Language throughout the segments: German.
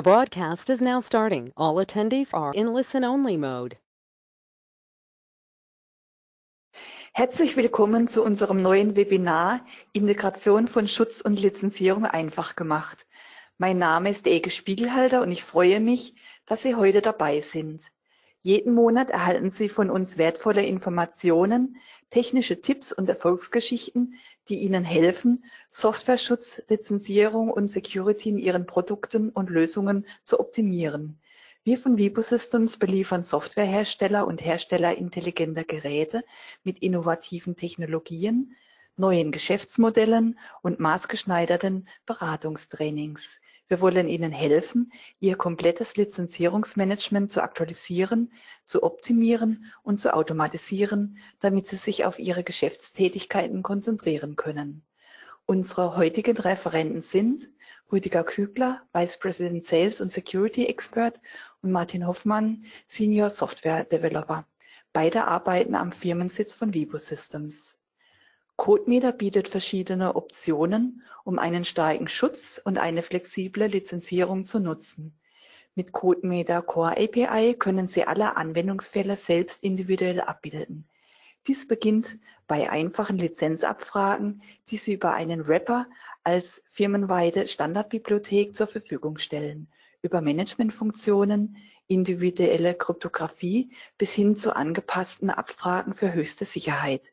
The broadcast is now starting. All attendees are in listen-only mode. Herzlich willkommen zu unserem neuen Webinar Integration von Schutz und Lizenzierung einfach gemacht. Mein Name ist Ege Spiegelhalter und ich freue mich, dass Sie heute dabei sind. Jeden Monat erhalten Sie von uns wertvolle Informationen, technische Tipps und Erfolgsgeschichten, die Ihnen helfen, Softwareschutz, Lizenzierung und Security in Ihren Produkten und Lösungen zu optimieren. Wir von Vibo Systems beliefern Softwarehersteller und Hersteller intelligenter Geräte mit innovativen Technologien, neuen Geschäftsmodellen und maßgeschneiderten Beratungstrainings. Wir wollen Ihnen helfen, Ihr komplettes Lizenzierungsmanagement zu aktualisieren, zu optimieren und zu automatisieren, damit Sie sich auf Ihre Geschäftstätigkeiten konzentrieren können. Unsere heutigen Referenten sind Rüdiger Kügler, Vice President Sales und Security Expert und Martin Hoffmann, Senior Software Developer. Beide arbeiten am Firmensitz von Vibo Systems. CodeMeter bietet verschiedene Optionen, um einen starken Schutz und eine flexible Lizenzierung zu nutzen. Mit CodeMeter Core API können Sie alle Anwendungsfälle selbst individuell abbilden. Dies beginnt bei einfachen Lizenzabfragen, die Sie über einen Wrapper als firmenweite Standardbibliothek zur Verfügung stellen, über Managementfunktionen, individuelle Kryptographie bis hin zu angepassten Abfragen für höchste Sicherheit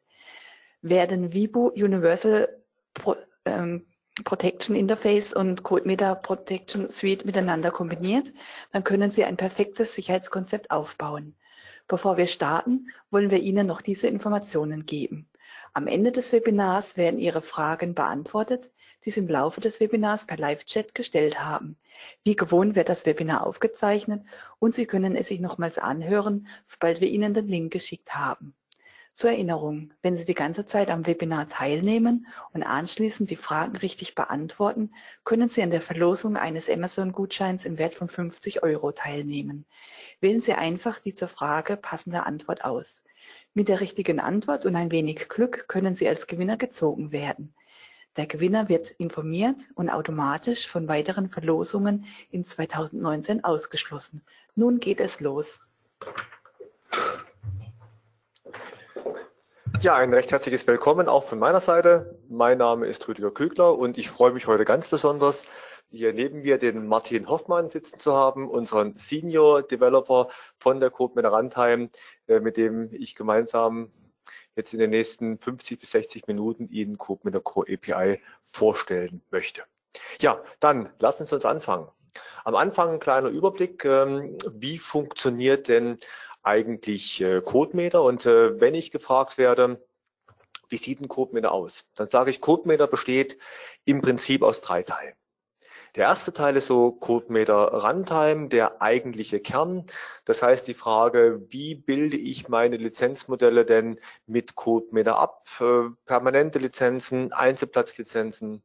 werden Vibo Universal Pro, ähm, Protection Interface und CodeMeter Protection Suite miteinander kombiniert, dann können Sie ein perfektes Sicherheitskonzept aufbauen. Bevor wir starten, wollen wir Ihnen noch diese Informationen geben. Am Ende des Webinars werden Ihre Fragen beantwortet, die Sie im Laufe des Webinars per Live-Chat gestellt haben. Wie gewohnt wird das Webinar aufgezeichnet und Sie können es sich nochmals anhören, sobald wir Ihnen den Link geschickt haben. Zur Erinnerung, wenn Sie die ganze Zeit am Webinar teilnehmen und anschließend die Fragen richtig beantworten, können Sie an der Verlosung eines Amazon-Gutscheins im Wert von 50 Euro teilnehmen. Wählen Sie einfach die zur Frage passende Antwort aus. Mit der richtigen Antwort und ein wenig Glück können Sie als Gewinner gezogen werden. Der Gewinner wird informiert und automatisch von weiteren Verlosungen in 2019 ausgeschlossen. Nun geht es los. Ja, ein recht herzliches Willkommen auch von meiner Seite. Mein Name ist Rüdiger Kügler und ich freue mich heute ganz besonders, hier neben mir den Martin Hoffmann sitzen zu haben, unseren Senior Developer von der Coop Runtime, äh, mit dem ich gemeinsam jetzt in den nächsten 50 bis 60 Minuten Ihnen Coop mit der Core API vorstellen möchte. Ja, dann lassen Sie uns anfangen. Am Anfang ein kleiner Überblick, ähm, wie funktioniert denn eigentlich äh, CodeMeter und äh, wenn ich gefragt werde, wie sieht ein CodeMeter aus? Dann sage ich, CodeMeter besteht im Prinzip aus drei Teilen. Der erste Teil ist so CodeMeter Runtime, der eigentliche Kern. Das heißt die Frage, wie bilde ich meine Lizenzmodelle denn mit CodeMeter ab? Äh, permanente Lizenzen, Einzelplatzlizenzen,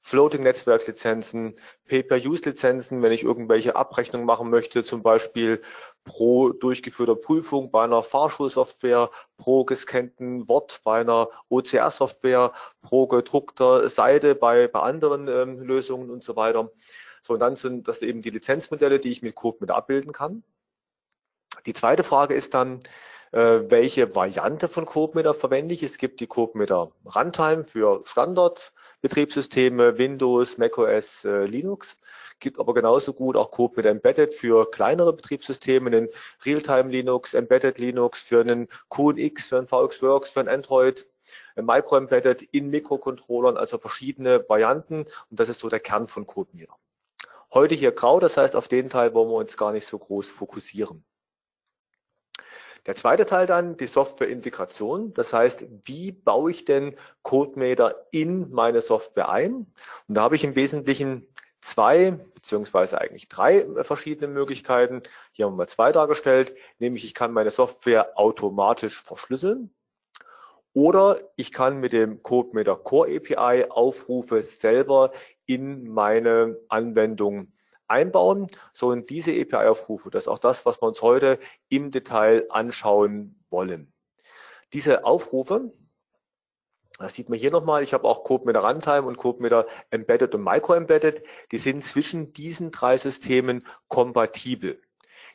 Floating-Netzwerk-Lizenzen, Pay-per-Use-Lizenzen, wenn ich irgendwelche Abrechnungen machen möchte, zum Beispiel pro durchgeführter Prüfung bei einer Fahrschulsoftware, pro gescannten Wort bei einer OCR-Software, pro gedruckter Seite bei, bei anderen ähm, Lösungen und so weiter. So, und dann sind das eben die Lizenzmodelle, die ich mit Code mit abbilden kann. Die zweite Frage ist dann, äh, welche Variante von CodeMeter verwende ich. Es gibt die CodeMeter Runtime für Standard, Betriebssysteme, Windows, macOS, äh, Linux. Gibt aber genauso gut auch Code mit Embedded für kleinere Betriebssysteme, einen Realtime Linux, Embedded Linux, für einen QNX, für einen VXWorks, für ein Android, Micro Embedded in Mikrocontrollern, also verschiedene Varianten. Und das ist so der Kern von CodeMeter. Heute hier grau, das heißt, auf den Teil wollen wir uns gar nicht so groß fokussieren. Der zweite Teil dann, die Softwareintegration. Das heißt, wie baue ich denn CodeMeter in meine Software ein? Und da habe ich im Wesentlichen zwei, beziehungsweise eigentlich drei verschiedene Möglichkeiten. Hier haben wir mal zwei dargestellt, nämlich ich kann meine Software automatisch verschlüsseln. Oder ich kann mit dem CodeMeter Core API Aufrufe selber in meine Anwendung einbauen. So in diese API-Aufrufe, das ist auch das, was wir uns heute im Detail anschauen wollen. Diese Aufrufe Das sieht man hier nochmal. Ich habe auch CodeMeter Runtime und CodeMeter Embedded und Micro-Embedded. Die sind zwischen diesen drei Systemen kompatibel.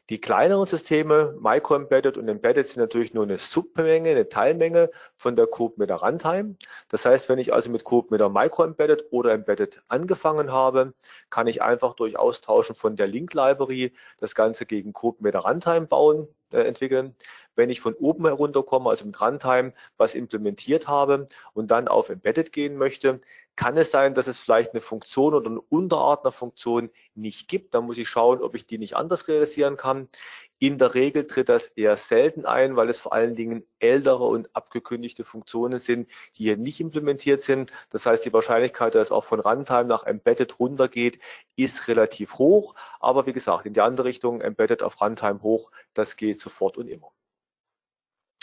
Die kleineren Systeme, Micro-Embedded und Embedded, sind natürlich nur eine Submenge, eine Teilmenge von der CodeMeter Runtime. Das heißt, wenn ich also mit CodeMeter Micro-Embedded oder Embedded angefangen habe, kann ich einfach durch Austauschen von der Link-Library das Ganze gegen CodeMeter Runtime bauen, äh, entwickeln. Wenn ich von oben herunterkomme, also mit Runtime, was implementiert habe und dann auf Embedded gehen möchte, kann es sein, dass es vielleicht eine Funktion oder eine Unterart einer Funktion nicht gibt. Da muss ich schauen, ob ich die nicht anders realisieren kann. In der Regel tritt das eher selten ein, weil es vor allen Dingen ältere und abgekündigte Funktionen sind, die hier nicht implementiert sind. Das heißt, die Wahrscheinlichkeit, dass es auch von Runtime nach Embedded runtergeht, ist relativ hoch. Aber wie gesagt, in die andere Richtung, Embedded auf Runtime hoch, das geht sofort und immer.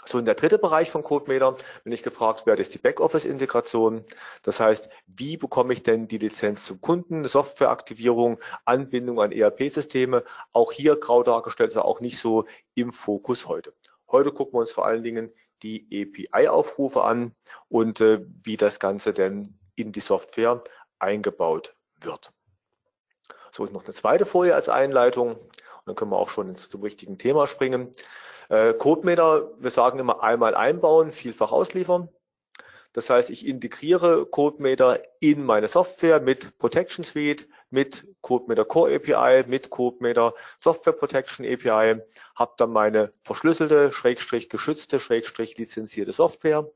So, in der dritte Bereich von CodeMeter bin ich gefragt werde, ist die Backoffice-Integration. Das heißt, wie bekomme ich denn die Lizenz zum Kunden, Softwareaktivierung, Anbindung an ERP-Systeme. Auch hier grau dargestellt, ist auch nicht so im Fokus heute. Heute gucken wir uns vor allen Dingen die API-Aufrufe an und äh, wie das Ganze denn in die Software eingebaut wird. So, noch eine zweite Folie als Einleitung dann können wir auch schon zum richtigen Thema springen. Äh, CodeMeter, wir sagen immer einmal einbauen, vielfach ausliefern. Das heißt, ich integriere CodeMeter in meine Software mit Protection Suite, mit CodeMeter Core API, mit CodeMeter Software Protection API, habe dann meine verschlüsselte, schrägstrich geschützte, schrägstrich lizenzierte Software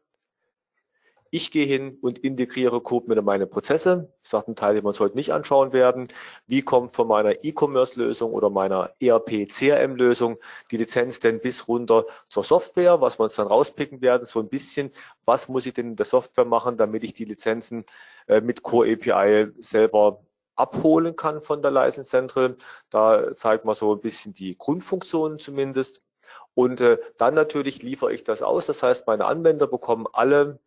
ich gehe hin und integriere Coop in meine Prozesse. Ich sage einen Teil, den wir uns heute nicht anschauen werden. Wie kommt von meiner E-Commerce-Lösung oder meiner ERP-CRM-Lösung die Lizenz denn bis runter zur Software, was wir uns dann rauspicken werden, so ein bisschen, was muss ich denn in der Software machen, damit ich die Lizenzen äh, mit Core API selber abholen kann von der License Central. Da zeigt man so ein bisschen die Grundfunktionen zumindest. Und äh, dann natürlich liefere ich das aus. Das heißt, meine Anwender bekommen alle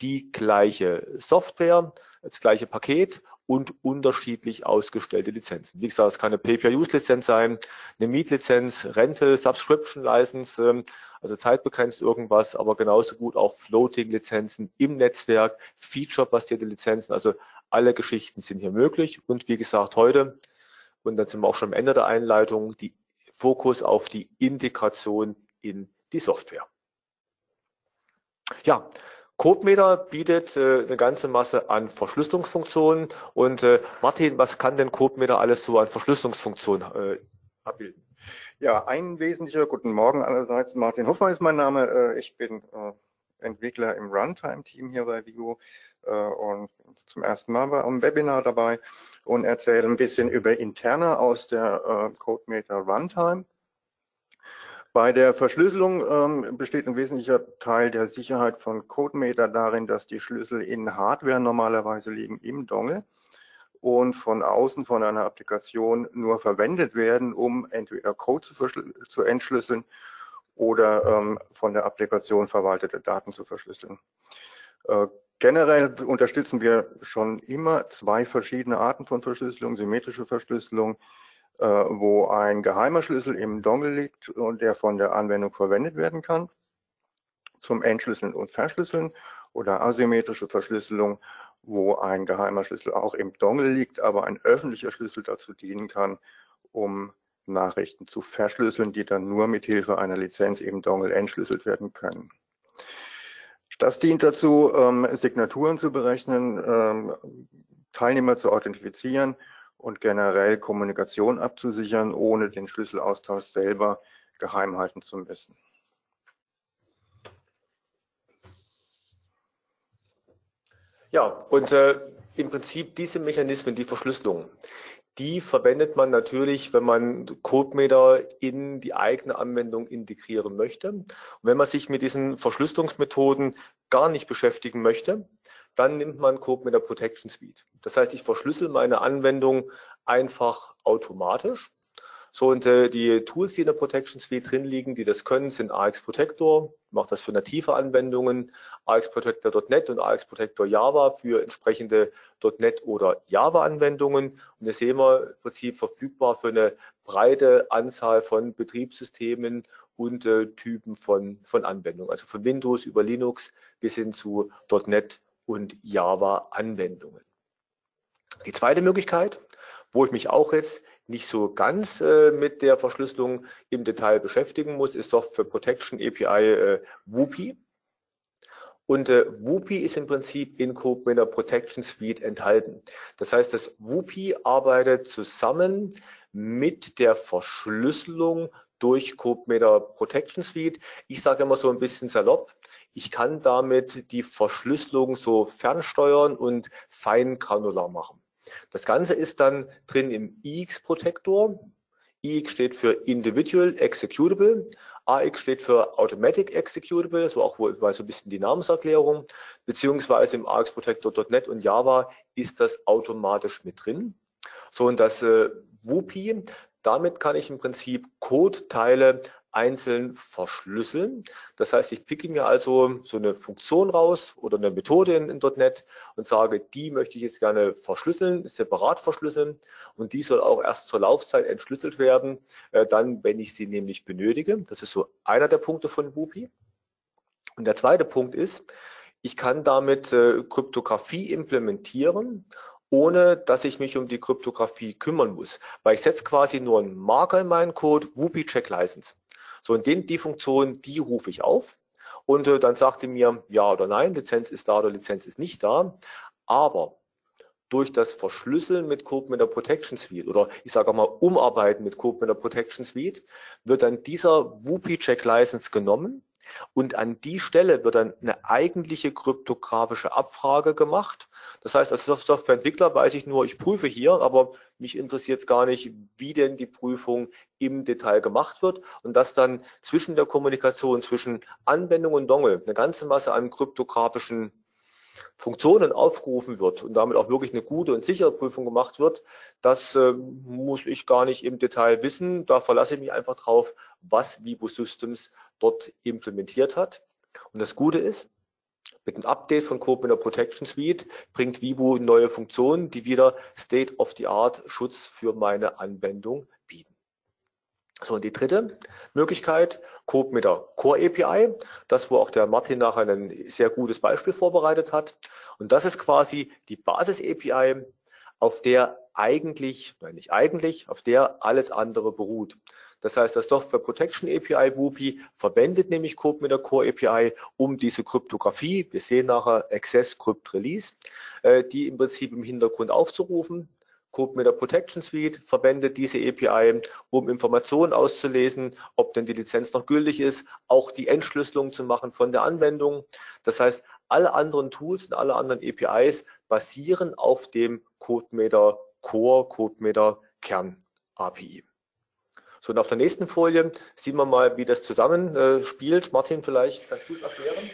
die gleiche Software, das gleiche Paket und unterschiedlich ausgestellte Lizenzen. Wie gesagt, es kann eine Pay-Per-Use-Lizenz sein, eine Mietlizenz, Rental, Subscription-License, ähm, also zeitbegrenzt irgendwas, aber genauso gut auch Floating-Lizenzen im Netzwerk, Feature-basierte Lizenzen, also alle Geschichten sind hier möglich. Und wie gesagt, heute, und dann sind wir auch schon am Ende der Einleitung, die Fokus auf die Integration in die Software. Ja, CodeMeter bietet äh, eine ganze Masse an Verschlüsselungsfunktionen. Und äh, Martin, was kann denn CodeMeter alles so an Verschlüsselungsfunktionen äh, abbilden? Ja, ein wesentlicher, guten Morgen allerseits, Martin Hoffmann ist mein Name. Äh, ich bin äh, Entwickler im Runtime-Team hier bei Vigo äh, und zum ersten Mal einem Webinar dabei und erzähle ein bisschen über Interne aus der CodeMeter Runtime. Bei der Verschlüsselung ähm, besteht ein wesentlicher Teil der Sicherheit von CodeMeter darin, dass die Schlüssel in Hardware normalerweise liegen im Dongle und von außen von einer Applikation nur verwendet werden, um entweder Code zu, zu entschlüsseln oder ähm, von der Applikation verwaltete Daten zu verschlüsseln. Äh, generell unterstützen wir schon immer zwei verschiedene Arten von Verschlüsselung, symmetrische Verschlüsselung, wo ein geheimer Schlüssel im Dongle liegt und der von der Anwendung verwendet werden kann zum Entschlüsseln und Verschlüsseln oder asymmetrische Verschlüsselung, wo ein geheimer Schlüssel auch im Dongle liegt, aber ein öffentlicher Schlüssel dazu dienen kann, um Nachrichten zu verschlüsseln, die dann nur mit Hilfe einer Lizenz im Dongle entschlüsselt werden können. Das dient dazu, ähm, Signaturen zu berechnen, ähm, Teilnehmer zu authentifizieren und generell Kommunikation abzusichern, ohne den Schlüsselaustausch selber geheim halten zu müssen. Ja, und äh, im Prinzip diese Mechanismen, die Verschlüsselung, die verwendet man natürlich, wenn man CodeMeter in die eigene Anwendung integrieren möchte. Und wenn man sich mit diesen Verschlüsselungsmethoden gar nicht beschäftigen möchte, dann nimmt man Cope mit der Protection Suite. Das heißt, ich verschlüssel meine Anwendung einfach automatisch, So, und äh, die Tools, die in der Protection Suite drin liegen, die das können, sind AX Protector, macht das für native Anwendungen, AX Protector.NET und AX Protector Java für entsprechende .NET oder Java Anwendungen. Und das sehen wir im Prinzip verfügbar für eine breite Anzahl von Betriebssystemen und äh, Typen von, von Anwendungen, also von Windows über Linux bis hin zu .NET und Java Anwendungen. Die zweite Möglichkeit, wo ich mich auch jetzt nicht so ganz äh, mit der Verschlüsselung im Detail beschäftigen muss, ist Software Protection API äh, WUPI. Und äh, WUPI ist im Prinzip in CodeMiner Protection Suite enthalten. Das heißt, das WUPI arbeitet zusammen mit der Verschlüsselung durch CodeMeter Protection Suite. Ich sage immer so ein bisschen salopp, ich kann damit die Verschlüsselung so fernsteuern und fein granular machen. Das Ganze ist dann drin im IX-Protektor. IX steht für Individual Executable, AX steht für Automatic Executable, so auch wohl so ein bisschen die Namenserklärung, beziehungsweise im AX-Protector.NET und Java ist das automatisch mit drin. So, und das äh, WUPI, damit kann ich im Prinzip Code-Teile einzeln verschlüsseln. Das heißt, ich picke mir also so eine Funktion raus oder eine Methode in, in .NET und sage, die möchte ich jetzt gerne verschlüsseln, separat verschlüsseln und die soll auch erst zur Laufzeit entschlüsselt werden, äh, dann, wenn ich sie nämlich benötige. Das ist so einer der Punkte von WUPI. Und der zweite Punkt ist, ich kann damit äh, Kryptographie implementieren ohne dass ich mich um die Kryptographie kümmern muss. Weil ich setze quasi nur einen Marker in meinen Code, Whoopi Check License. So, und den, die Funktion, die rufe ich auf und äh, dann sagt er mir ja oder nein, Lizenz ist da oder Lizenz ist nicht da. Aber durch das Verschlüsseln mit Code mit der Protection Suite oder ich sage mal Umarbeiten mit Code mit der Protection Suite wird dann dieser Whoopi Check License genommen und an die Stelle wird dann eine eigentliche kryptografische Abfrage gemacht. Das heißt, als Softwareentwickler weiß ich nur, ich prüfe hier, aber mich interessiert es gar nicht, wie denn die Prüfung im Detail gemacht wird und dass dann zwischen der Kommunikation zwischen Anwendung und Dongle eine ganze Masse an kryptografischen Funktionen aufgerufen wird und damit auch wirklich eine gute und sichere Prüfung gemacht wird, das äh, muss ich gar nicht im Detail wissen. Da verlasse ich mich einfach drauf, was Vibo Systems dort implementiert hat. Und das Gute ist, mit dem Update von Code Protection Suite bringt Vibo neue Funktionen, die wieder State-of-the-Art Schutz für meine Anwendung. So, und die dritte Möglichkeit, Code mit der Core API, das wo auch der Martin nachher ein sehr gutes Beispiel vorbereitet hat. Und das ist quasi die Basis API, auf der eigentlich, nein nicht eigentlich, auf der alles andere beruht. Das heißt, das Software Protection API WUPI verwendet nämlich Code mit der Core API, um diese Kryptographie, wir sehen nachher Access Crypt Release, äh, die im Prinzip im Hintergrund aufzurufen. CodeMeter Protection Suite verwendet diese API, um Informationen auszulesen, ob denn die Lizenz noch gültig ist, auch die Entschlüsselung zu machen von der Anwendung. Das heißt, alle anderen Tools und alle anderen APIs basieren auf dem CodeMeter Core, CodeMeter Kern API. So, und auf der nächsten Folie sehen wir mal, wie das zusammenspielt. Martin, vielleicht kannst du es erklären?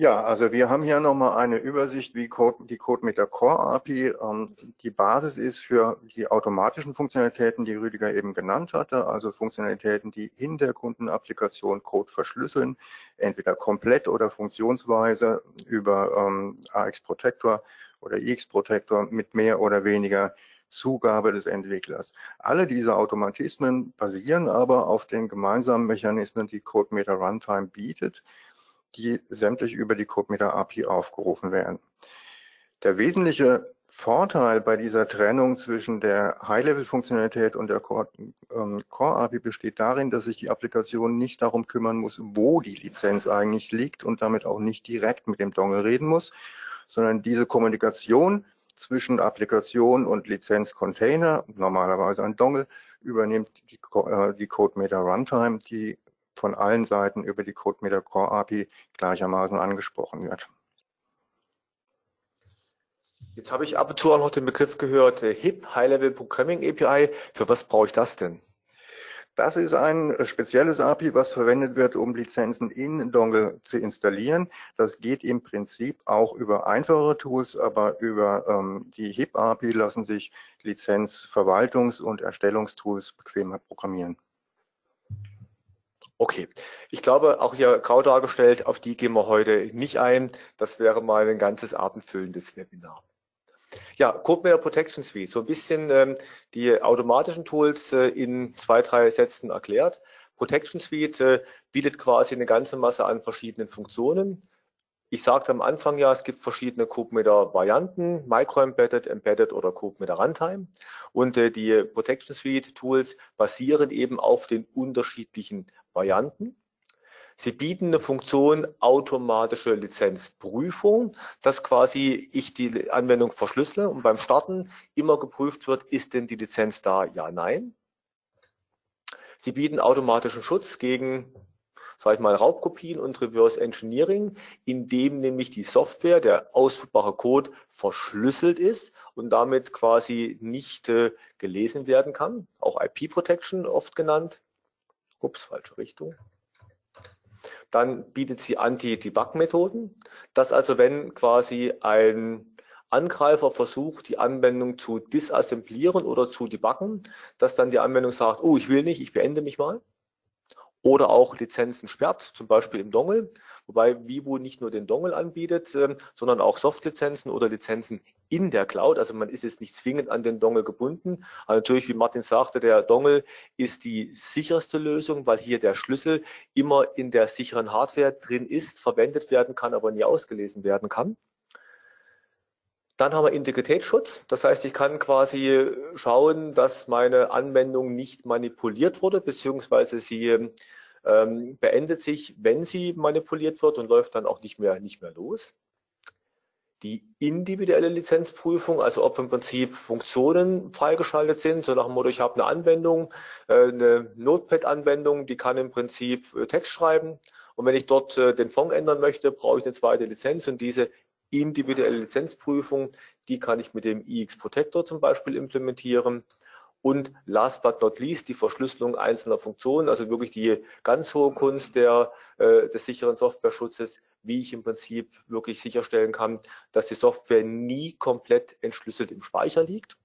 Ja, also wir haben hier nochmal eine Übersicht, wie Code, die CodeMeter Core API ähm, die Basis ist für die automatischen Funktionalitäten, die Rüdiger eben genannt hatte, also Funktionalitäten, die in der Kundenapplikation Code verschlüsseln, entweder komplett oder funktionsweise über ähm, AX Protector oder IX Protector mit mehr oder weniger Zugabe des Entwicklers. Alle diese Automatismen basieren aber auf den gemeinsamen Mechanismen, die CodeMeter Runtime bietet die sämtlich über die CodeMeter API aufgerufen werden. Der wesentliche Vorteil bei dieser Trennung zwischen der High-Level-Funktionalität und der ähm, Core-API besteht darin, dass sich die Applikation nicht darum kümmern muss, wo die Lizenz eigentlich liegt und damit auch nicht direkt mit dem Dongle reden muss, sondern diese Kommunikation zwischen Applikation und Lizenz-Container, normalerweise ein Dongle, übernimmt die, äh, die CodeMeter Runtime, die von allen Seiten über die CodeMeter Core API gleichermaßen angesprochen wird. Jetzt habe ich ab und zu auch noch den Begriff gehört, HIP, High-Level Programming API. Für was brauche ich das denn? Das ist ein spezielles API, was verwendet wird, um Lizenzen in Dongle zu installieren. Das geht im Prinzip auch über einfachere Tools, aber über ähm, die HIP-API lassen sich Lizenzverwaltungs- und Erstellungstools bequemer programmieren. Okay, ich glaube, auch hier grau dargestellt, auf die gehen wir heute nicht ein. Das wäre mal ein ganzes abendfüllendes Webinar. Ja, CodeMail Protection Suite, so ein bisschen ähm, die automatischen Tools äh, in zwei, drei Sätzen erklärt. Protection Suite äh, bietet quasi eine ganze Masse an verschiedenen Funktionen. Ich sagte am Anfang ja, es gibt verschiedene CodeMeter-Varianten, Micro-Embedded, Embedded oder CodeMeter Runtime. Und äh, die Protection Suite Tools basieren eben auf den unterschiedlichen Varianten. Sie bieten eine Funktion automatische Lizenzprüfung, dass quasi ich die Anwendung verschlüssele und beim Starten immer geprüft wird, ist denn die Lizenz da? Ja, nein. Sie bieten automatischen Schutz gegen, sage ich mal, Raubkopien und Reverse Engineering, indem nämlich die Software, der ausführbare Code verschlüsselt ist und damit quasi nicht äh, gelesen werden kann. Auch IP Protection oft genannt. Ups, falsche Richtung. Dann bietet sie Anti-Debug-Methoden, dass also wenn quasi ein Angreifer versucht, die Anwendung zu disassemblieren oder zu debuggen, dass dann die Anwendung sagt, oh, ich will nicht, ich beende mich mal. Oder auch Lizenzen sperrt, zum Beispiel im Dongle, wobei Vivo nicht nur den Dongle anbietet, ähm, sondern auch Soft-Lizenzen oder Lizenzen in der Cloud. Also man ist jetzt nicht zwingend an den Dongle gebunden. Aber natürlich, wie Martin sagte, der Dongle ist die sicherste Lösung, weil hier der Schlüssel immer in der sicheren Hardware drin ist, verwendet werden kann, aber nie ausgelesen werden kann. Dann haben wir Integritätsschutz. Das heißt, ich kann quasi schauen, dass meine Anwendung nicht manipuliert wurde, beziehungsweise sie ähm, beendet sich, wenn sie manipuliert wird und läuft dann auch nicht mehr, nicht mehr los. Die individuelle Lizenzprüfung, also ob im Prinzip Funktionen freigeschaltet sind, so nach dem Motto, ich habe eine Anwendung, äh, eine Notepad-Anwendung, die kann im Prinzip äh, Text schreiben. Und wenn ich dort äh, den Fond ändern möchte, brauche ich eine zweite Lizenz und diese individuelle Lizenzprüfung, die kann ich mit dem IX Protector zum Beispiel implementieren. Und last but not least die Verschlüsselung einzelner Funktionen, also wirklich die ganz hohe Kunst der, äh, des sicheren Softwareschutzes, wie ich im Prinzip wirklich sicherstellen kann, dass die Software nie komplett entschlüsselt im Speicher liegt.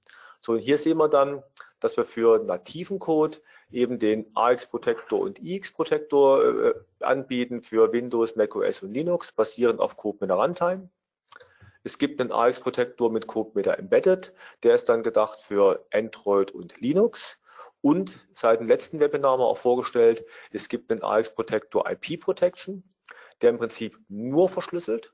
So, und hier sehen wir dann, dass wir für nativen Code eben den AX Protector und IX Protector äh, anbieten für Windows, macOS und Linux, basierend auf Code mit der Runtime. Es gibt einen AX Protector mit CodeMeter Embedded. Der ist dann gedacht für Android und Linux. Und seit dem letzten Webinar haben wir auch vorgestellt, es gibt einen AX Protector IP Protection, der im Prinzip nur verschlüsselt,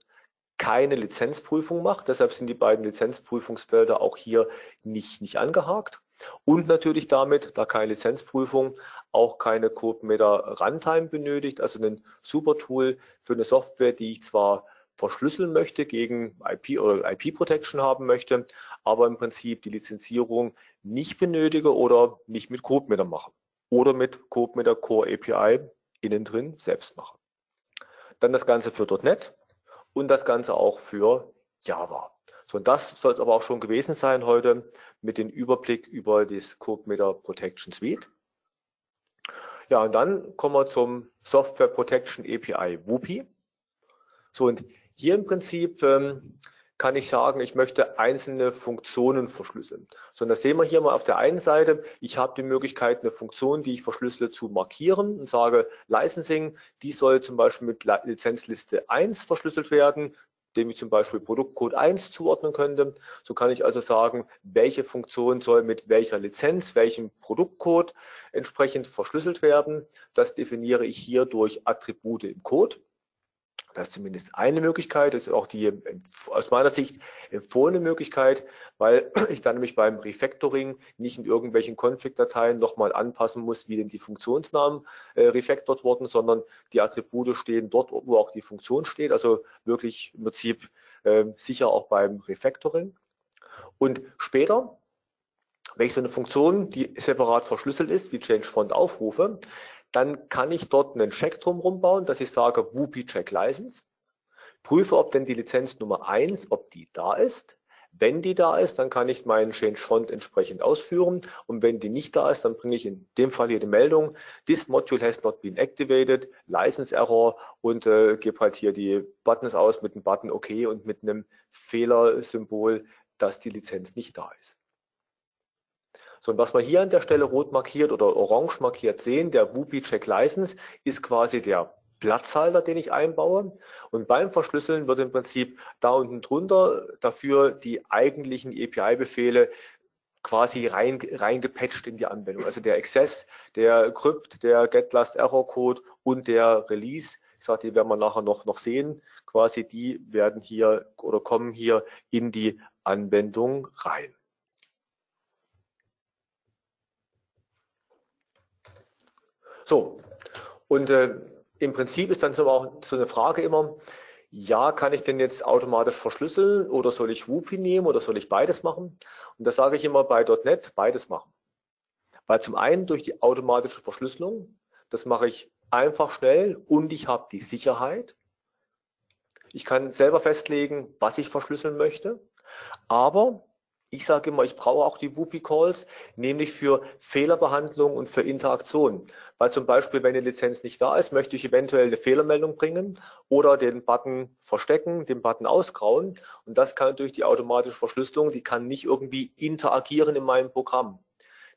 keine Lizenzprüfung macht. Deshalb sind die beiden Lizenzprüfungsfelder auch hier nicht, nicht angehakt. Und natürlich damit, da keine Lizenzprüfung, auch keine CodeMeter Runtime benötigt, also ein super Tool für eine Software, die ich zwar verschlüsseln möchte, gegen IP oder IP Protection haben möchte, aber im Prinzip die Lizenzierung nicht benötige oder nicht mit CodeMeter mache oder mit CodeMeter Core API innen drin selbst mache. Dann das Ganze für .NET und das Ganze auch für Java. So, und das soll es aber auch schon gewesen sein heute mit dem Überblick über das CodeMeter Protection Suite. Ja, und dann kommen wir zum Software Protection API WUPI. So, und hier im Prinzip ähm, kann ich sagen, ich möchte einzelne Funktionen verschlüsseln. So, und das sehen wir hier mal auf der einen Seite. Ich habe die Möglichkeit, eine Funktion, die ich verschlüssele, zu markieren und sage, Licensing, die soll zum Beispiel mit Lizenzliste 1 verschlüsselt werden, dem ich zum Beispiel Produktcode 1 zuordnen könnte. So kann ich also sagen, welche Funktion soll mit welcher Lizenz, welchem Produktcode entsprechend verschlüsselt werden. Das definiere ich hier durch Attribute im Code. Das ist zumindest eine Möglichkeit, das ist auch die aus meiner Sicht empfohlene Möglichkeit, weil ich dann nämlich beim Refactoring nicht in irgendwelchen Config-Dateien nochmal anpassen muss, wie denn die Funktionsnamen äh, refactored wurden, sondern die Attribute stehen dort, wo auch die Funktion steht, also wirklich im Prinzip äh, sicher auch beim Refactoring. Und später, wenn ich so eine Funktion, die separat verschlüsselt ist, wie ChangeFont aufrufe, dann kann ich dort einen Check drumherum bauen, dass ich sage Whoopi Check License, prüfe, ob denn die Lizenz Nummer 1, ob die da ist. Wenn die da ist, dann kann ich meinen Change Font entsprechend ausführen. Und wenn die nicht da ist, dann bringe ich in dem Fall hier die Meldung, this module has not been activated, License Error und äh, gebe halt hier die Buttons aus mit dem Button OK und mit einem Fehlersymbol, dass die Lizenz nicht da ist. So, und was wir hier an der Stelle rot markiert oder orange markiert sehen, der WUPI Check License, ist quasi der Platzhalter, den ich einbaue. Und beim Verschlüsseln wird im Prinzip da unten drunter dafür die eigentlichen API-Befehle quasi rein, reingepatcht in die Anwendung. Also der Access, der Crypt, der Get Last Error Code und der Release. Ich sage, die werden wir nachher noch, noch sehen. Quasi die werden hier oder kommen hier in die Anwendung rein. So, und äh, im Prinzip ist dann so auch so eine Frage immer, ja, kann ich denn jetzt automatisch verschlüsseln oder soll ich WUPI nehmen oder soll ich beides machen? Und da sage ich immer bei .NET beides machen. Weil zum einen durch die automatische Verschlüsselung, das mache ich einfach schnell und ich habe die Sicherheit. Ich kann selber festlegen, was ich verschlüsseln möchte. Aber ich sage immer, ich brauche auch die WUPI-Calls, nämlich für Fehlerbehandlung und für Interaktion. Weil zum Beispiel, wenn eine Lizenz nicht da ist, möchte ich eventuell eine Fehlermeldung bringen oder den Button verstecken, den Button ausgrauen. Und das kann durch die automatische Verschlüsselung, die kann nicht irgendwie interagieren in meinem Programm.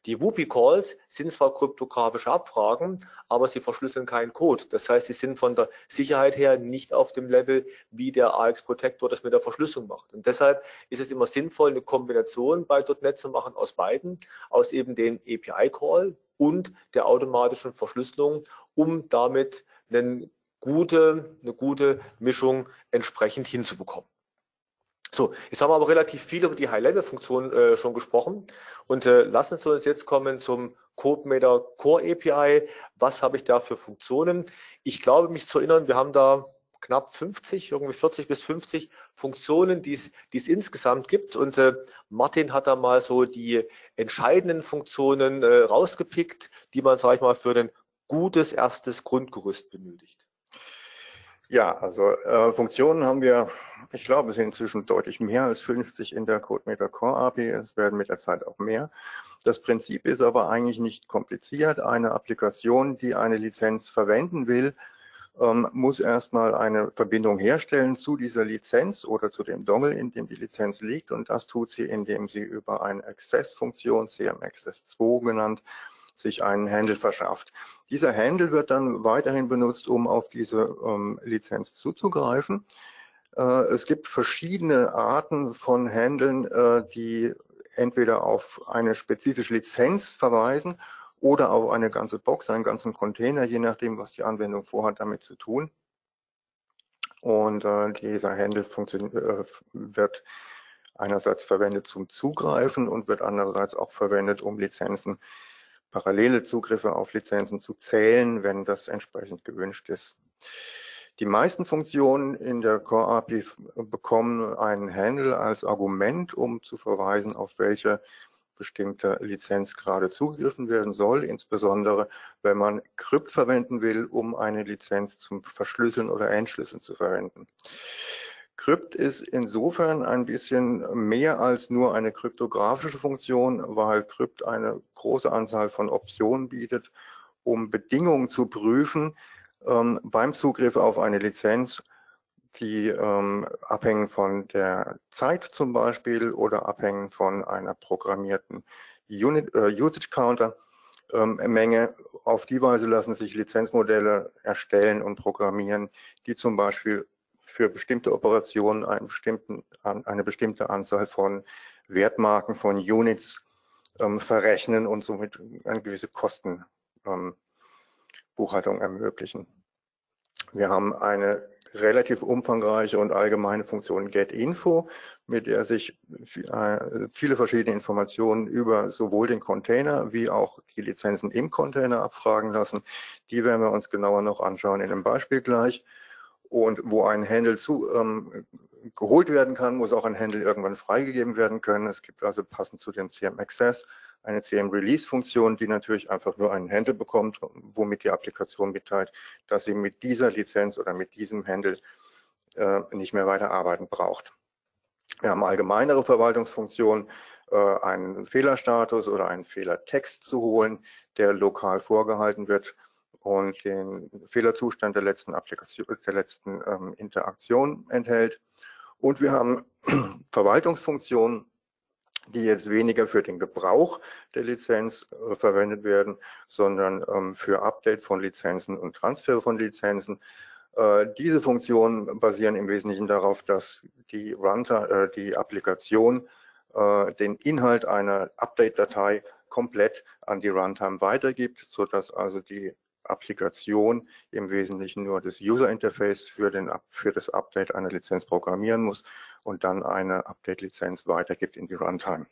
Die WUPI-Calls sind zwar kryptografische Abfragen, aber sie verschlüsseln keinen Code. Das heißt, sie sind von der Sicherheit her nicht auf dem Level, wie der AX Protector das mit der Verschlüsselung macht. Und deshalb ist es immer sinnvoll, eine Kombination bei .NET zu machen aus beiden, aus eben dem API-Call und der automatischen Verschlüsselung, um damit eine gute, eine gute Mischung entsprechend hinzubekommen. So, jetzt haben wir aber relativ viel über die High-Level-Funktion äh, schon gesprochen und äh, lassen Sie uns jetzt kommen zum CodeMeter Core API. Was habe ich da für Funktionen? Ich glaube, mich zu erinnern, wir haben da knapp 50, irgendwie 40 bis 50 Funktionen, die es, die es insgesamt gibt. Und äh, Martin hat da mal so die entscheidenden Funktionen äh, rausgepickt, die man, sage ich mal, für ein gutes erstes Grundgerüst benötigt. Ja, also äh, Funktionen haben wir, ich glaube, es sind inzwischen deutlich mehr als 50 in der CodeMeter Core API. Es werden mit der Zeit auch mehr. Das Prinzip ist aber eigentlich nicht kompliziert. Eine Applikation, die eine Lizenz verwenden will, ähm, muss erstmal eine Verbindung herstellen zu dieser Lizenz oder zu dem Dongle, in dem die Lizenz liegt. Und das tut sie, indem sie über eine Access-Funktion, CMXS2 genannt, sich einen Handle verschafft. Dieser Handle wird dann weiterhin benutzt, um auf diese ähm, Lizenz zuzugreifen. Äh, es gibt verschiedene Arten von Handeln, äh, die entweder auf eine spezifische Lizenz verweisen oder auf eine ganze Box, einen ganzen Container, je nachdem, was die Anwendung vorhat, damit zu tun. Und äh, dieser Handle äh, wird einerseits verwendet zum Zugreifen und wird andererseits auch verwendet, um Lizenzen parallele Zugriffe auf Lizenzen zu zählen, wenn das entsprechend gewünscht ist. Die meisten Funktionen in der Core API bekommen einen Handle als Argument, um zu verweisen, auf welche bestimmte Lizenz gerade zugegriffen werden soll, insbesondere wenn man Crypt verwenden will, um eine Lizenz zum Verschlüsseln oder Entschlüsseln zu verwenden. Crypt ist insofern ein bisschen mehr als nur eine kryptografische Funktion, weil Crypt eine große Anzahl von Optionen bietet, um Bedingungen zu prüfen ähm, beim Zugriff auf eine Lizenz, die ähm, abhängen von der Zeit zum Beispiel oder abhängen von einer programmierten Unit, äh, Usage Counter. Ähm, Menge. Auf die Weise lassen sich Lizenzmodelle erstellen und programmieren, die zum Beispiel für bestimmte Operationen einen bestimmten, eine bestimmte Anzahl von Wertmarken von Units ähm, verrechnen und somit eine gewisse Kostenbuchhaltung ähm, ermöglichen. Wir haben eine relativ umfangreiche und allgemeine Funktion GetInfo, mit der sich äh, viele verschiedene Informationen über sowohl den Container wie auch die Lizenzen im Container abfragen lassen. Die werden wir uns genauer noch anschauen in einem Beispiel gleich und wo ein Handle zu, ähm, geholt werden kann, muss auch ein Handle irgendwann freigegeben werden können. Es gibt also passend zu dem CM Access eine CM Release Funktion, die natürlich einfach nur einen Handle bekommt, womit die Applikation mitteilt, dass sie mit dieser Lizenz oder mit diesem Handle äh, nicht mehr weiter arbeiten braucht. Wir haben allgemeinere Verwaltungsfunktionen, äh, einen Fehlerstatus oder einen Fehlertext zu holen, der lokal vorgehalten wird und den Fehlerzustand der letzten Applikation, der letzten ähm, Interaktion enthält. Und wir haben Verwaltungsfunktionen, die jetzt weniger für den Gebrauch der Lizenz äh, verwendet werden, sondern ähm, für Update von Lizenzen und Transfer von Lizenzen. Äh, diese Funktionen basieren im Wesentlichen darauf, dass die Runtime, äh, die Applikation äh, den Inhalt einer Update-Datei komplett an die Runtime weitergibt, so dass also die Applikation im Wesentlichen nur das User Interface für, den, für das Update einer Lizenz programmieren muss und dann eine Update-Lizenz weitergibt in die Runtime.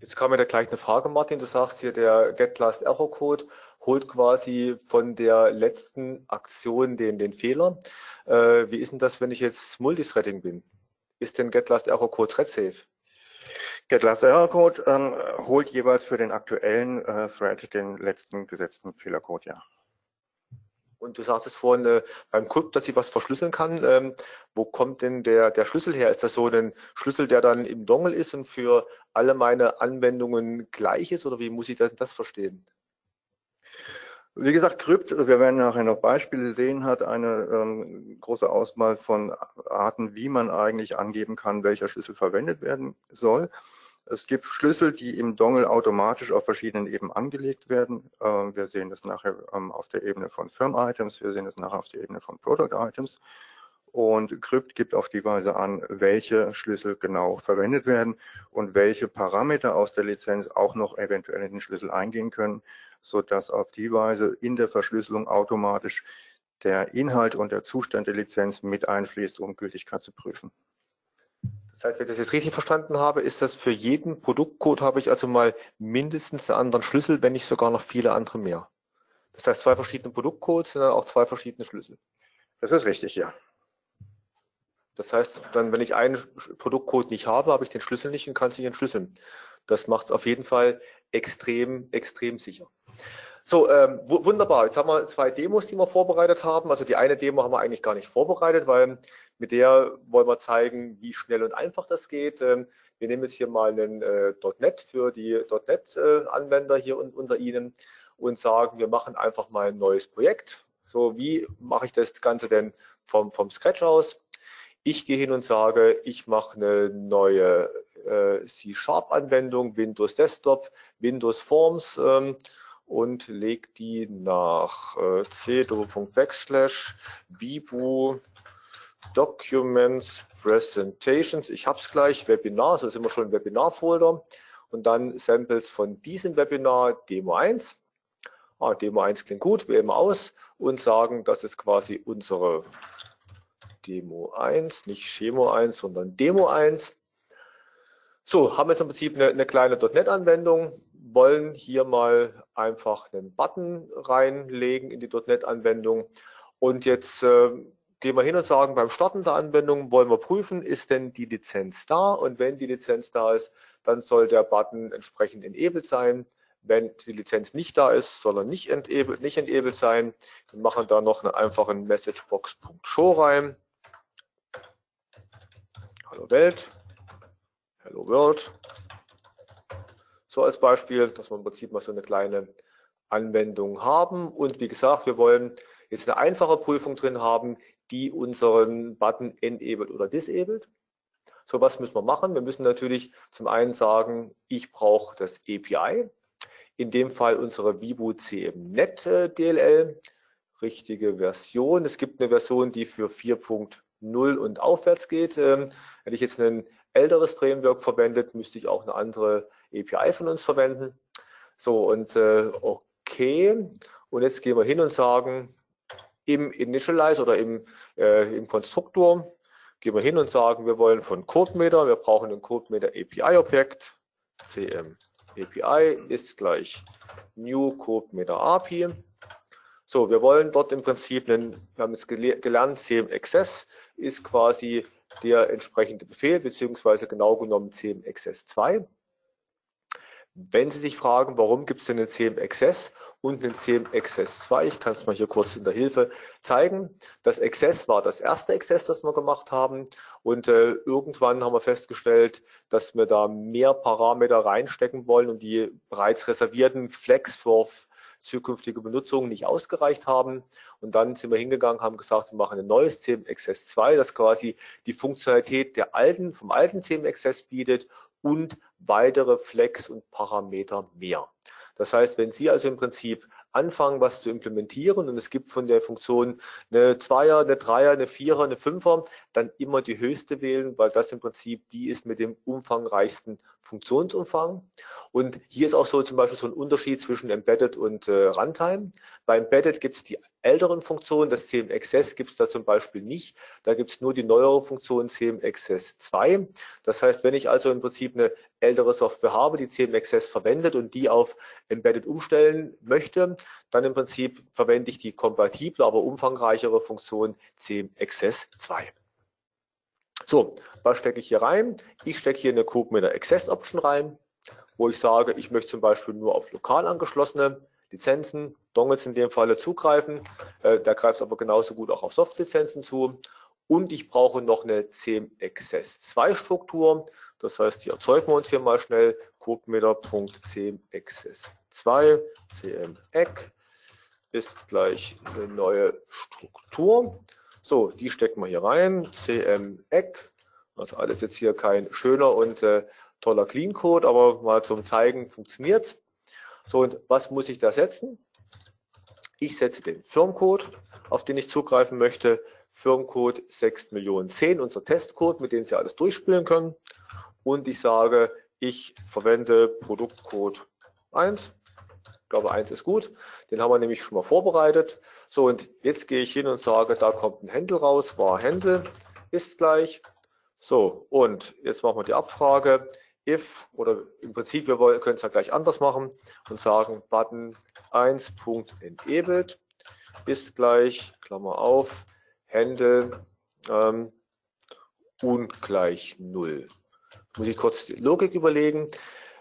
Jetzt kam mir da gleich eine Frage, Martin. Du sagst hier, der GetLast Error Code holt quasi von der letzten Aktion den, den Fehler. Äh, wie ist denn das, wenn ich jetzt Multithreading bin? Ist denn GetLast Error Code thread safe? GetLast Error Code ähm, holt jeweils für den aktuellen äh, Thread den letzten gesetzten Fehlercode, ja. Und du sagtest vorhin äh, beim Crypt, dass ich was verschlüsseln kann. Ähm, wo kommt denn der, der Schlüssel her? Ist das so ein Schlüssel, der dann im Dongle ist und für alle meine Anwendungen gleich ist? Oder wie muss ich das, das verstehen? Wie gesagt, Krypt, wir werden nachher noch Beispiele sehen, hat eine ähm, große Auswahl von Arten, wie man eigentlich angeben kann, welcher Schlüssel verwendet werden soll. Es gibt Schlüssel, die im Dongle automatisch auf verschiedenen Ebenen angelegt werden. Ähm, wir sehen das nachher ähm, auf der Ebene von Firm-Items, wir sehen das nachher auf der Ebene von Product-Items. Und Crypt gibt auf die Weise an, welche Schlüssel genau verwendet werden und welche Parameter aus der Lizenz auch noch eventuell in den Schlüssel eingehen können so dass auf die Weise in der Verschlüsselung automatisch der Inhalt und der Zustand der Lizenz mit einfließt, um Gültigkeit zu prüfen. Das heißt, wenn ich das jetzt richtig verstanden habe, ist das für jeden Produktcode habe ich also mal mindestens einen anderen Schlüssel, wenn nicht sogar noch viele andere mehr. Das heißt, zwei verschiedene Produktcodes sind dann auch zwei verschiedene Schlüssel. Das ist richtig, ja. Das heißt, dann, wenn ich einen Produktcode nicht habe, habe ich den Schlüssel nicht und kann es nicht entschlüsseln. Das macht es auf jeden Fall extrem, extrem sicher. So, ähm, wunderbar. Jetzt haben wir zwei Demos, die wir vorbereitet haben. Also die eine Demo haben wir eigentlich gar nicht vorbereitet, weil mit der wollen wir zeigen, wie schnell und einfach das geht. Ähm, wir nehmen jetzt hier mal einen äh, .NET für die .NET-Anwender äh, hier un unter Ihnen und sagen, wir machen einfach mal ein neues Projekt. So, wie mache ich das Ganze denn vom, vom Scratch aus? Ich gehe hin und sage, ich mache eine neue äh, C-Sharp-Anwendung, Windows Desktop, Windows Forms ähm, und lege die nach äh, c backslash vibu Documents Presentations. Ich habe es gleich, Webinar, das ist immer schon ein Webinar-Folder. Und dann Samples von diesem Webinar, Demo 1. Ah, Demo 1 klingt gut, wählen wir aus und sagen, das ist quasi unsere Demo 1, nicht Chemo 1, sondern Demo 1. So, haben jetzt im Prinzip eine, eine kleine .NET-Anwendung, wollen hier mal einfach einen Button reinlegen in die .NET-Anwendung und jetzt äh, gehen wir hin und sagen, beim Starten der Anwendung wollen wir prüfen, ist denn die Lizenz da und wenn die Lizenz da ist, dann soll der Button entsprechend enabled sein. Wenn die Lizenz nicht da ist, soll er nicht enabled, nicht enabled sein. Wir machen da noch einen einfachen Messagebox.show rein. Hallo Welt. Hello World. So als Beispiel, dass wir im Prinzip mal so eine kleine Anwendung haben. Und wie gesagt, wir wollen jetzt eine einfache Prüfung drin haben, die unseren Button enabled oder disabled. So was müssen wir machen. Wir müssen natürlich zum einen sagen, ich brauche das API. In dem Fall unsere Vibu CMNet äh, DLL. Richtige Version. Es gibt eine Version, die für 4.0 und aufwärts geht. Ähm, wenn ich jetzt einen älteres Framework verwendet, müsste ich auch eine andere API von uns verwenden. So, und äh, okay. Und jetzt gehen wir hin und sagen, im Initialize oder im, äh, im Konstruktor gehen wir hin und sagen, wir wollen von CodeMeter, wir brauchen ein CodeMeter API-Objekt, CM API ist gleich New CodeMeter API. So, wir wollen dort im Prinzip einen, wir haben jetzt gelernt, CM Access ist quasi der entsprechende Befehl, beziehungsweise genau genommen CMXS2. Wenn Sie sich fragen, warum gibt es denn den CMXS und den CM Access 2. Ich kann es mal hier kurz in der Hilfe zeigen. Das Access war das erste Access, das wir gemacht haben. Und äh, irgendwann haben wir festgestellt, dass wir da mehr Parameter reinstecken wollen und die bereits reservierten Flex für zukünftige Benutzung nicht ausgereicht haben. Und dann sind wir hingegangen, haben gesagt, wir machen ein neues CM Access 2, das quasi die Funktionalität der alten, vom alten CM Access bietet und weitere Flex und Parameter mehr. Das heißt, wenn Sie also im Prinzip anfangen, was zu implementieren und es gibt von der Funktion eine Zweier, eine Dreier, eine Vierer, eine Fünfer, dann immer die höchste wählen, weil das im Prinzip die ist mit dem umfangreichsten Funktionsumfang. Und hier ist auch so zum Beispiel so ein Unterschied zwischen Embedded und äh, Runtime. Bei Embedded gibt es die älteren Funktionen, das CM Access gibt es da zum Beispiel nicht. Da gibt es nur die neuere Funktion CM Access 2. Das heißt, wenn ich also im Prinzip eine ältere Software habe, die CM Access verwendet und die auf Embedded umstellen möchte, dann im Prinzip verwende ich die kompatible, aber umfangreichere Funktion CM Access 2. So, was stecke ich hier rein? Ich stecke hier eine einer Access Option rein, wo ich sage, ich möchte zum Beispiel nur auf lokal angeschlossene Lizenzen, Dongles in dem Falle zugreifen. Äh, der greift aber genauso gut auch auf Soft-Lizenzen zu. Und ich brauche noch eine CM Access 2 Struktur. Das heißt, die erzeugen wir uns hier mal schnell. CodeMeter.cmaccess 2 cmec ist gleich eine neue Struktur. So, die stecken wir hier rein. cmec, also alles jetzt hier kein schöner und äh, toller Clean Code, aber mal zum Zeigen funktioniert es. So, und was muss ich da setzen? Ich setze den Firmcode, auf den ich zugreifen möchte. Firmcode 6.010, unser Testcode, mit dem Sie alles durchspielen können und ich sage, ich verwende Produktcode 1. Ich glaube, 1 ist gut. Den haben wir nämlich schon mal vorbereitet. So, und jetzt gehe ich hin und sage, da kommt ein Händel raus, war Händel, ist gleich. So, und jetzt machen wir die Abfrage. If, oder im Prinzip, wir können es ja gleich anders machen und sagen, Button 1.enabled ist gleich, Klammer auf, Händel ähm, ungleich 0 muss ich kurz die Logik überlegen.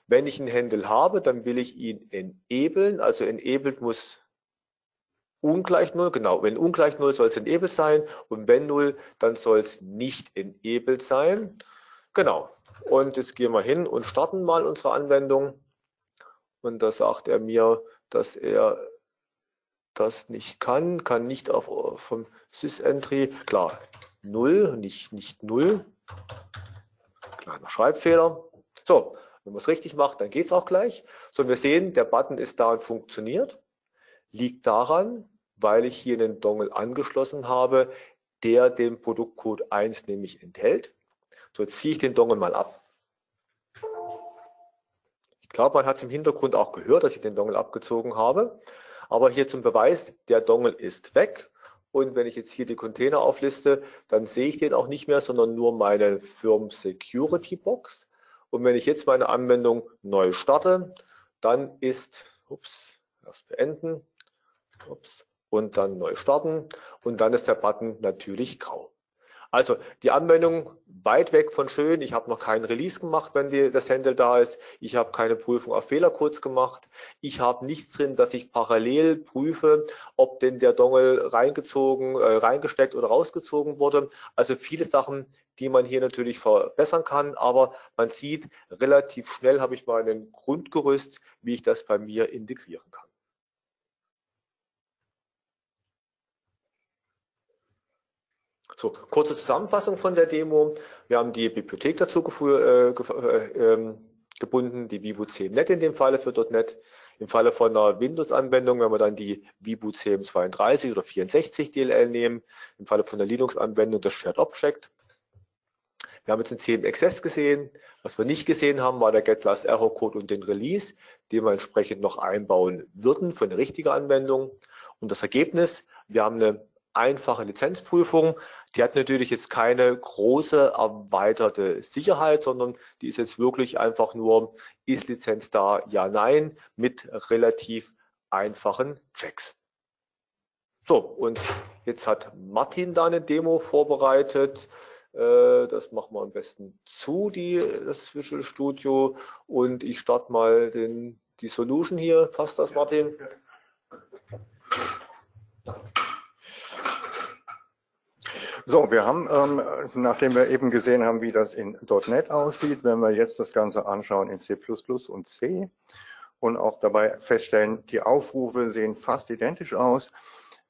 Wenn ich einen Händel habe, dann will ich ihn enablen. Also enabled muss ungleich 0, genau. Wenn ungleich 0 soll es enabled sein und wenn 0, dann soll es nicht enabled sein. Genau. Und jetzt gehen wir hin und starten mal unsere Anwendung. Und da sagt er mir, dass er das nicht kann, kann nicht auf vom SysEntry, klar, 0, nicht, nicht 0. Kleiner Schreibfehler. So, wenn man es richtig macht, dann geht es auch gleich. So, wir sehen, der Button ist da und funktioniert. Liegt daran, weil ich hier einen Dongle angeschlossen habe, der den Produktcode 1 nämlich enthält. So, jetzt ziehe ich den Dongle mal ab. Ich glaube, man hat es im Hintergrund auch gehört, dass ich den Dongle abgezogen habe. Aber hier zum Beweis, der Dongle ist weg und wenn ich jetzt hier die Container aufliste, dann sehe ich den auch nicht mehr, sondern nur meine Firm Security Box. Und wenn ich jetzt meine Anwendung neu starte, dann ist, ups, erst beenden, ups, und dann neu starten. Und dann ist der Button natürlich grau. Also die Anwendung weit weg von schön. Ich habe noch keinen Release gemacht, wenn die, das Handle da ist. Ich habe keine Prüfung auf Fehlercodes gemacht. Ich habe nichts drin, dass ich parallel prüfe, ob denn der Dongle reingezogen, äh, reingesteckt oder rausgezogen wurde. Also viele Sachen, die man hier natürlich verbessern kann. Aber man sieht, relativ schnell habe ich mal ein Grundgerüst, wie ich das bei mir integrieren kann. So, kurze Zusammenfassung von der Demo. Wir haben die Bibliothek dazu äh, äh, ähm, gebunden, die Vibu CMNet in dem Falle für .NET. Im Falle von einer Windows-Anwendung, wenn wir dann die Vibu CM32 oder 64 DLL nehmen. Im Falle von der Linux-Anwendung das Shared Object. Wir haben jetzt den CM Access gesehen. Was wir nicht gesehen haben, war der Get Last Error Code und den Release, den wir entsprechend noch einbauen würden für eine richtige Anwendung. Und das Ergebnis, wir haben eine einfache Lizenzprüfung. Die hat natürlich jetzt keine große erweiterte Sicherheit, sondern die ist jetzt wirklich einfach nur, ist Lizenz da, ja, nein, mit relativ einfachen Checks. So, und jetzt hat Martin da eine Demo vorbereitet. Äh, das machen wir am besten zu, die, das Visual Studio. Und ich starte mal den, die Solution hier. Passt das, Martin? So, wir haben, ähm, nachdem wir eben gesehen haben, wie das in .NET aussieht, wenn wir jetzt das Ganze anschauen in C++ und C und auch dabei feststellen, die Aufrufe sehen fast identisch aus.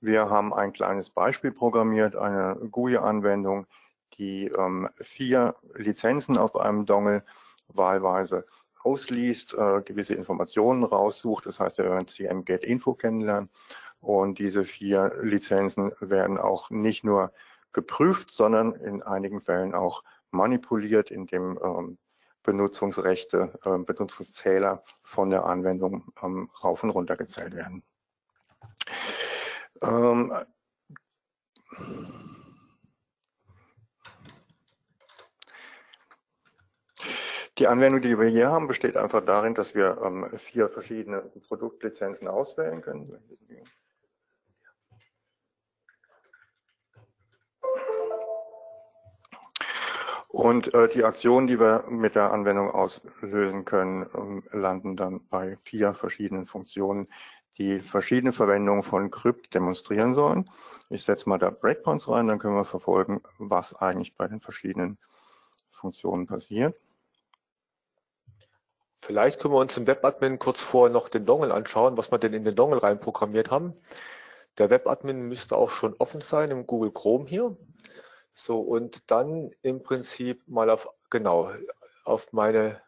Wir haben ein kleines Beispiel programmiert, eine GUI-Anwendung, die ähm, vier Lizenzen auf einem Dongle wahlweise ausliest, äh, gewisse Informationen raussucht. Das heißt, wir werden CM Get Info kennenlernen. Und diese vier Lizenzen werden auch nicht nur geprüft, sondern in einigen Fällen auch manipuliert, indem ähm, Benutzungsrechte, äh, Benutzungszähler von der Anwendung ähm, rauf und runter gezählt werden. Ähm, die Anwendung, die wir hier haben, besteht einfach darin, dass wir ähm, vier verschiedene Produktlizenzen auswählen können. Und äh, die Aktionen, die wir mit der Anwendung auslösen können, ähm, landen dann bei vier verschiedenen Funktionen, die verschiedene Verwendungen von Crypt demonstrieren sollen. Ich setze mal da Breakpoints rein, dann können wir verfolgen, was eigentlich bei den verschiedenen Funktionen passiert. Vielleicht können wir uns im Webadmin kurz vorher noch den Dongle anschauen, was wir denn in den Dongle rein programmiert haben. Der Webadmin müsste auch schon offen sein im Google Chrome hier. So, und dann im Prinzip mal auf, genau, auf meine,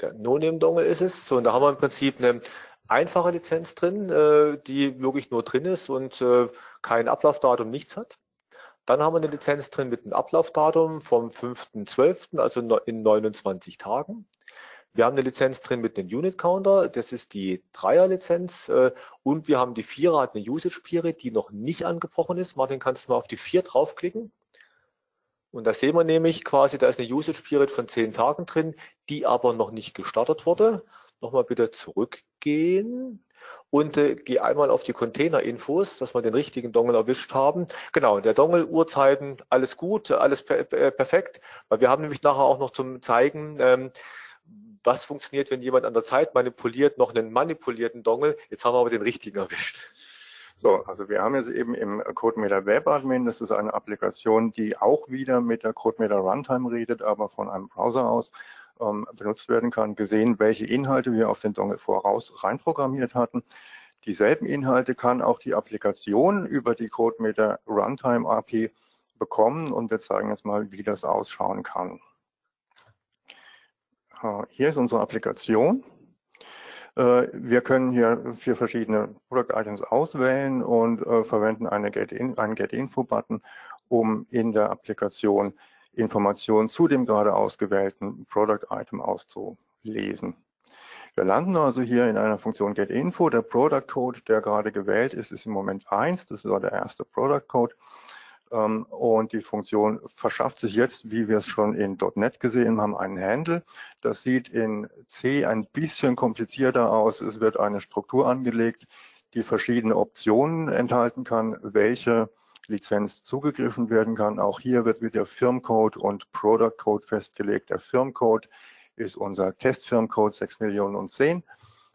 der No-Name-Dongle ist es. So, und da haben wir im Prinzip eine einfache Lizenz drin, äh, die wirklich nur drin ist und äh, kein Ablaufdatum, nichts hat. Dann haben wir eine Lizenz drin mit einem Ablaufdatum vom 5.12., also in 29 Tagen. Wir haben eine Lizenz drin mit dem Unit Counter, das ist die Dreier-Lizenz äh, und wir haben die Vierer, hat eine Usage Period, die noch nicht angebrochen ist. Martin, kannst du mal auf die vier draufklicken? Und da sehen wir nämlich quasi, da ist eine Usage Period von zehn Tagen drin, die aber noch nicht gestartet wurde. Nochmal bitte zurückgehen und äh, gehe einmal auf die Container-Infos, dass wir den richtigen Dongle erwischt haben. Genau, der Dongle, Uhrzeiten, alles gut, alles per perfekt, weil wir haben nämlich nachher auch noch zum Zeigen, ähm, was funktioniert, wenn jemand an der Zeit manipuliert, noch einen manipulierten Dongle. Jetzt haben wir aber den richtigen erwischt. So, also wir haben jetzt eben im CodeMeter Web Admin, das ist eine Applikation, die auch wieder mit der CodeMeter Runtime redet, aber von einem Browser aus ähm, benutzt werden kann, gesehen, welche Inhalte wir auf den Dongle voraus reinprogrammiert hatten. Dieselben Inhalte kann auch die Applikation über die CodeMeter Runtime API bekommen und wir zeigen jetzt mal, wie das ausschauen kann. Hier ist unsere Applikation. Äh, wir können hier vier verschiedene Product Items auswählen und äh, verwenden eine Get -In, einen Get-Info-Button, um in der Applikation Informationen zu dem gerade ausgewählten Product Item auszulesen. Wir landen also hier in einer Funktion GetInfo. Der Product Code, der gerade gewählt ist, ist im Moment 1. Das ist der erste Product Code. Ähm, und die Funktion verschafft sich jetzt, wie wir es schon in .NET gesehen haben, einen Handle. Das sieht in C ein bisschen komplizierter aus. Es wird eine Struktur angelegt, die verschiedene Optionen enthalten kann, welche Lizenz zugegriffen werden kann. Auch hier wird wieder Firmcode und Product Code festgelegt. Der Firmcode ist unser Testfirmcode 6 Millionen und 10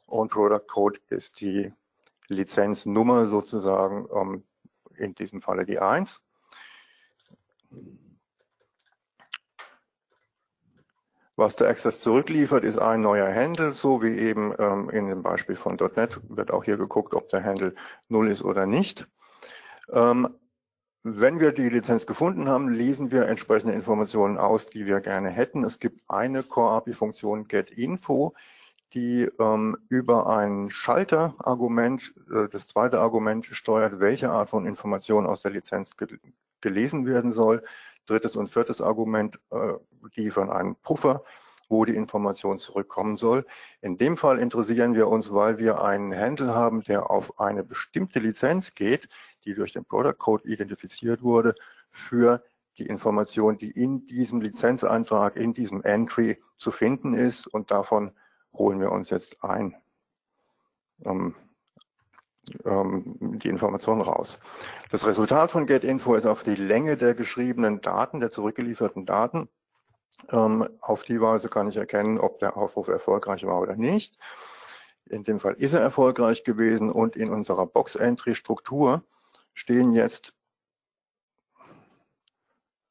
und Product Code ist die Lizenznummer sozusagen, ähm, in diesem Falle die 1. Was der Access zurückliefert, ist ein neuer Handle, so wie eben ähm, in dem Beispiel von .NET wird auch hier geguckt, ob der Handle 0 ist oder nicht. Ähm, wenn wir die Lizenz gefunden haben, lesen wir entsprechende Informationen aus, die wir gerne hätten. Es gibt eine Core-API-Funktion getInfo, die ähm, über ein Schalter-Argument, äh, das zweite Argument steuert, welche Art von Information aus der Lizenz ge gelesen werden soll. Drittes und viertes Argument äh, liefern einen Puffer, wo die Information zurückkommen soll. In dem Fall interessieren wir uns, weil wir einen Handle haben, der auf eine bestimmte Lizenz geht, die durch den Product Code identifiziert wurde, für die Information, die in diesem Lizenzantrag, in diesem Entry zu finden ist. Und davon holen wir uns jetzt ein. Ähm, ähm, die Informationen raus. Das Resultat von GetInfo ist auf die Länge der geschriebenen Daten, der zurückgelieferten Daten. Ähm, auf die Weise kann ich erkennen, ob der Aufruf erfolgreich war oder nicht. In dem Fall ist er erfolgreich gewesen und in unserer Box-Entry-Struktur stehen jetzt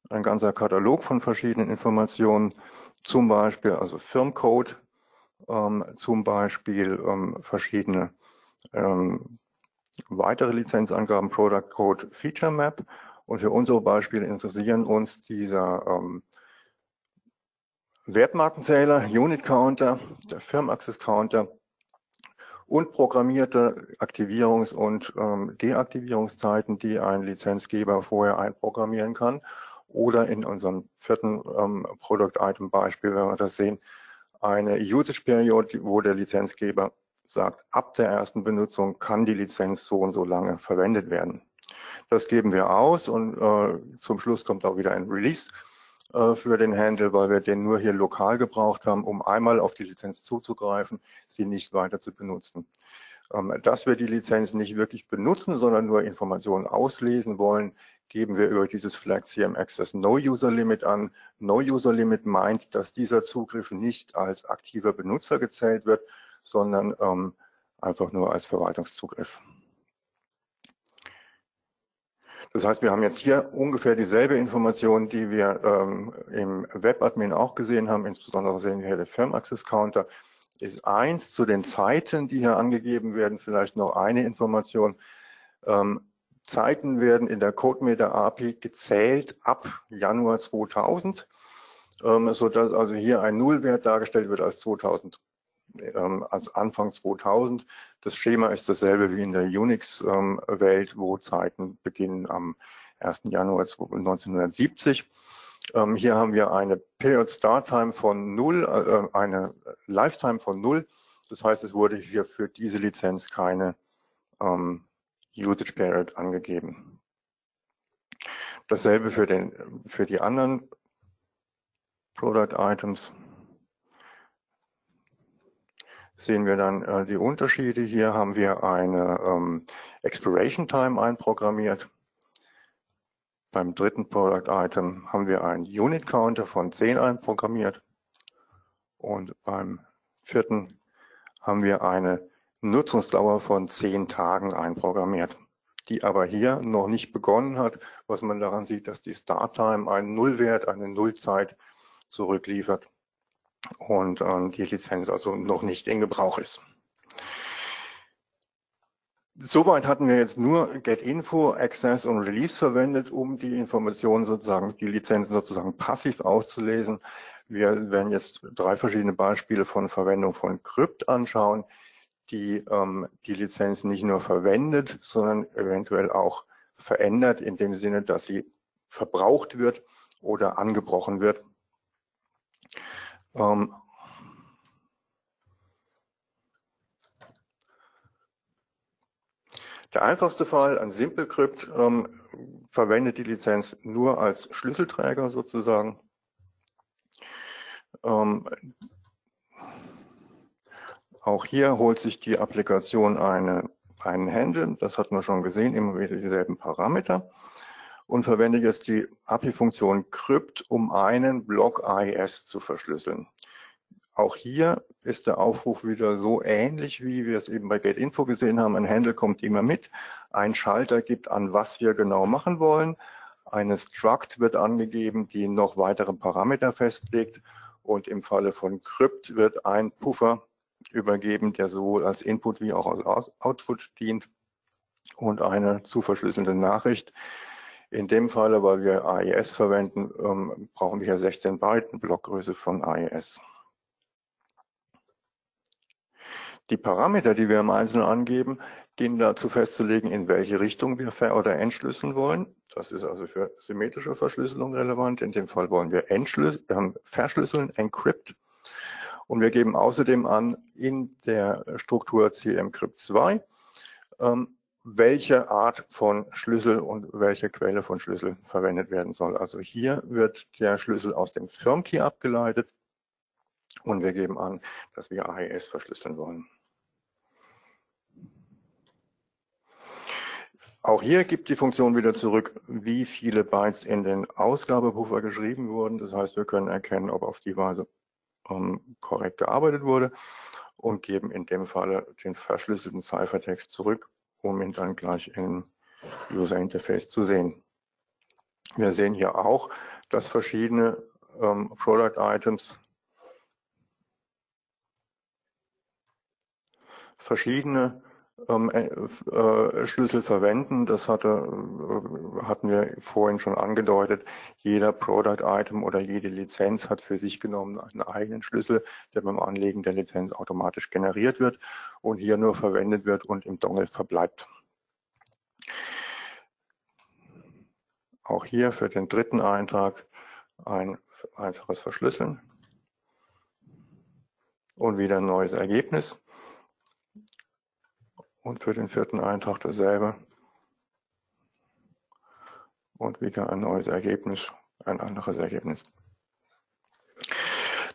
ein ganzer Katalog von verschiedenen Informationen, zum Beispiel also Firmcode, ähm, zum Beispiel ähm, verschiedene ähm, weitere Lizenzangaben, Product Code, Feature Map. Und für unsere Beispiele interessieren uns dieser ähm, Wertmarkenzähler, Unit Counter, der Firm Access Counter und programmierte Aktivierungs- und ähm, Deaktivierungszeiten, die ein Lizenzgeber vorher einprogrammieren kann. Oder in unserem vierten ähm, Product Item Beispiel, wenn wir das sehen, eine Usage Period, wo der Lizenzgeber sagt, ab der ersten Benutzung kann die Lizenz so und so lange verwendet werden. Das geben wir aus und äh, zum Schluss kommt auch wieder ein Release äh, für den Handle, weil wir den nur hier lokal gebraucht haben, um einmal auf die Lizenz zuzugreifen, sie nicht weiter zu benutzen. Ähm, dass wir die Lizenz nicht wirklich benutzen, sondern nur Informationen auslesen wollen, geben wir über dieses Flag CM Access No User Limit an. No User Limit meint, dass dieser Zugriff nicht als aktiver Benutzer gezählt wird, sondern ähm, einfach nur als Verwaltungszugriff. Das heißt, wir haben jetzt hier ungefähr dieselbe Information, die wir ähm, im Webadmin auch gesehen haben. Insbesondere sehen wir hier den Firm Access Counter ist eins zu den Zeiten, die hier angegeben werden. Vielleicht noch eine Information. Ähm, Zeiten werden in der CodeMeter API gezählt ab Januar 2000, ähm, sodass also hier ein Nullwert dargestellt wird als 2000 ähm, als Anfang 2000. Das Schema ist dasselbe wie in der Unix-Welt, wo Zeiten beginnen am 1. Januar 1970. Ähm, hier haben wir eine Period Start Time von 0, äh, eine Lifetime von 0. Das heißt, es wurde hier für diese Lizenz keine ähm, Usage Period angegeben. Dasselbe für, den, für die anderen Product Items sehen wir dann äh, die Unterschiede. Hier haben wir eine ähm, Expiration Time einprogrammiert. Beim dritten Product Item haben wir einen Unit Counter von 10 einprogrammiert. Und beim vierten haben wir eine Nutzungsdauer von 10 Tagen einprogrammiert, die aber hier noch nicht begonnen hat, was man daran sieht, dass die Start Time einen Nullwert, eine Nullzeit zurückliefert und ähm, die Lizenz also noch nicht in Gebrauch ist. Soweit hatten wir jetzt nur GetInfo, Access und Release verwendet, um die Informationen sozusagen, die Lizenzen sozusagen passiv auszulesen. Wir werden jetzt drei verschiedene Beispiele von Verwendung von Crypt anschauen, die ähm, die Lizenz nicht nur verwendet, sondern eventuell auch verändert, in dem Sinne, dass sie verbraucht wird oder angebrochen wird. Ähm, der einfachste Fall, ein Simple Crypt, ähm, verwendet die Lizenz nur als Schlüsselträger sozusagen. Ähm, auch hier holt sich die Applikation eine, einen Handle, das hatten wir schon gesehen, immer wieder dieselben Parameter und verwende jetzt die API-Funktion crypt, um einen Block AES zu verschlüsseln. Auch hier ist der Aufruf wieder so ähnlich, wie wir es eben bei GetInfo gesehen haben. Ein Handle kommt immer mit. Ein Schalter gibt an, was wir genau machen wollen. Eine Struct wird angegeben, die noch weitere Parameter festlegt. Und im Falle von Crypt wird ein Puffer übergeben, der sowohl als Input wie auch als Output dient und eine zu verschlüsselnde Nachricht, in dem Falle, weil wir AES verwenden, ähm, brauchen wir hier 16 Byte, Blockgröße von AES. Die Parameter, die wir im Einzelnen angeben, dienen dazu festzulegen, in welche Richtung wir ver- oder entschlüsseln wollen. Das ist also für symmetrische Verschlüsselung relevant. In dem Fall wollen wir entschlüsseln, äh, verschlüsseln, encrypt. Und wir geben außerdem an in der Struktur CMCrypt2, ähm, welche Art von Schlüssel und welche Quelle von Schlüssel verwendet werden soll. Also hier wird der Schlüssel aus dem Firmkey abgeleitet und wir geben an, dass wir AES verschlüsseln wollen. Auch hier gibt die Funktion wieder zurück, wie viele Bytes in den Ausgabepuffer geschrieben wurden. Das heißt, wir können erkennen, ob auf die Weise ähm, korrekt gearbeitet wurde. und geben in dem Falle den verschlüsselten Ciphertext zurück, um ihn dann gleich im User Interface zu sehen. Wir sehen hier auch, dass verschiedene ähm, Product Items verschiedene ähm, äh, äh, Schlüssel verwenden. Das hatte, äh, hatten wir vorhin schon angedeutet. Jeder Product Item oder jede Lizenz hat für sich genommen einen eigenen Schlüssel, der beim Anlegen der Lizenz automatisch generiert wird und hier nur verwendet wird und im Dongle verbleibt. Auch hier für den dritten Eintrag ein einfaches Verschlüsseln und wieder ein neues Ergebnis. Und für den vierten Eintrag dasselbe. Und wieder ein neues Ergebnis, ein anderes Ergebnis.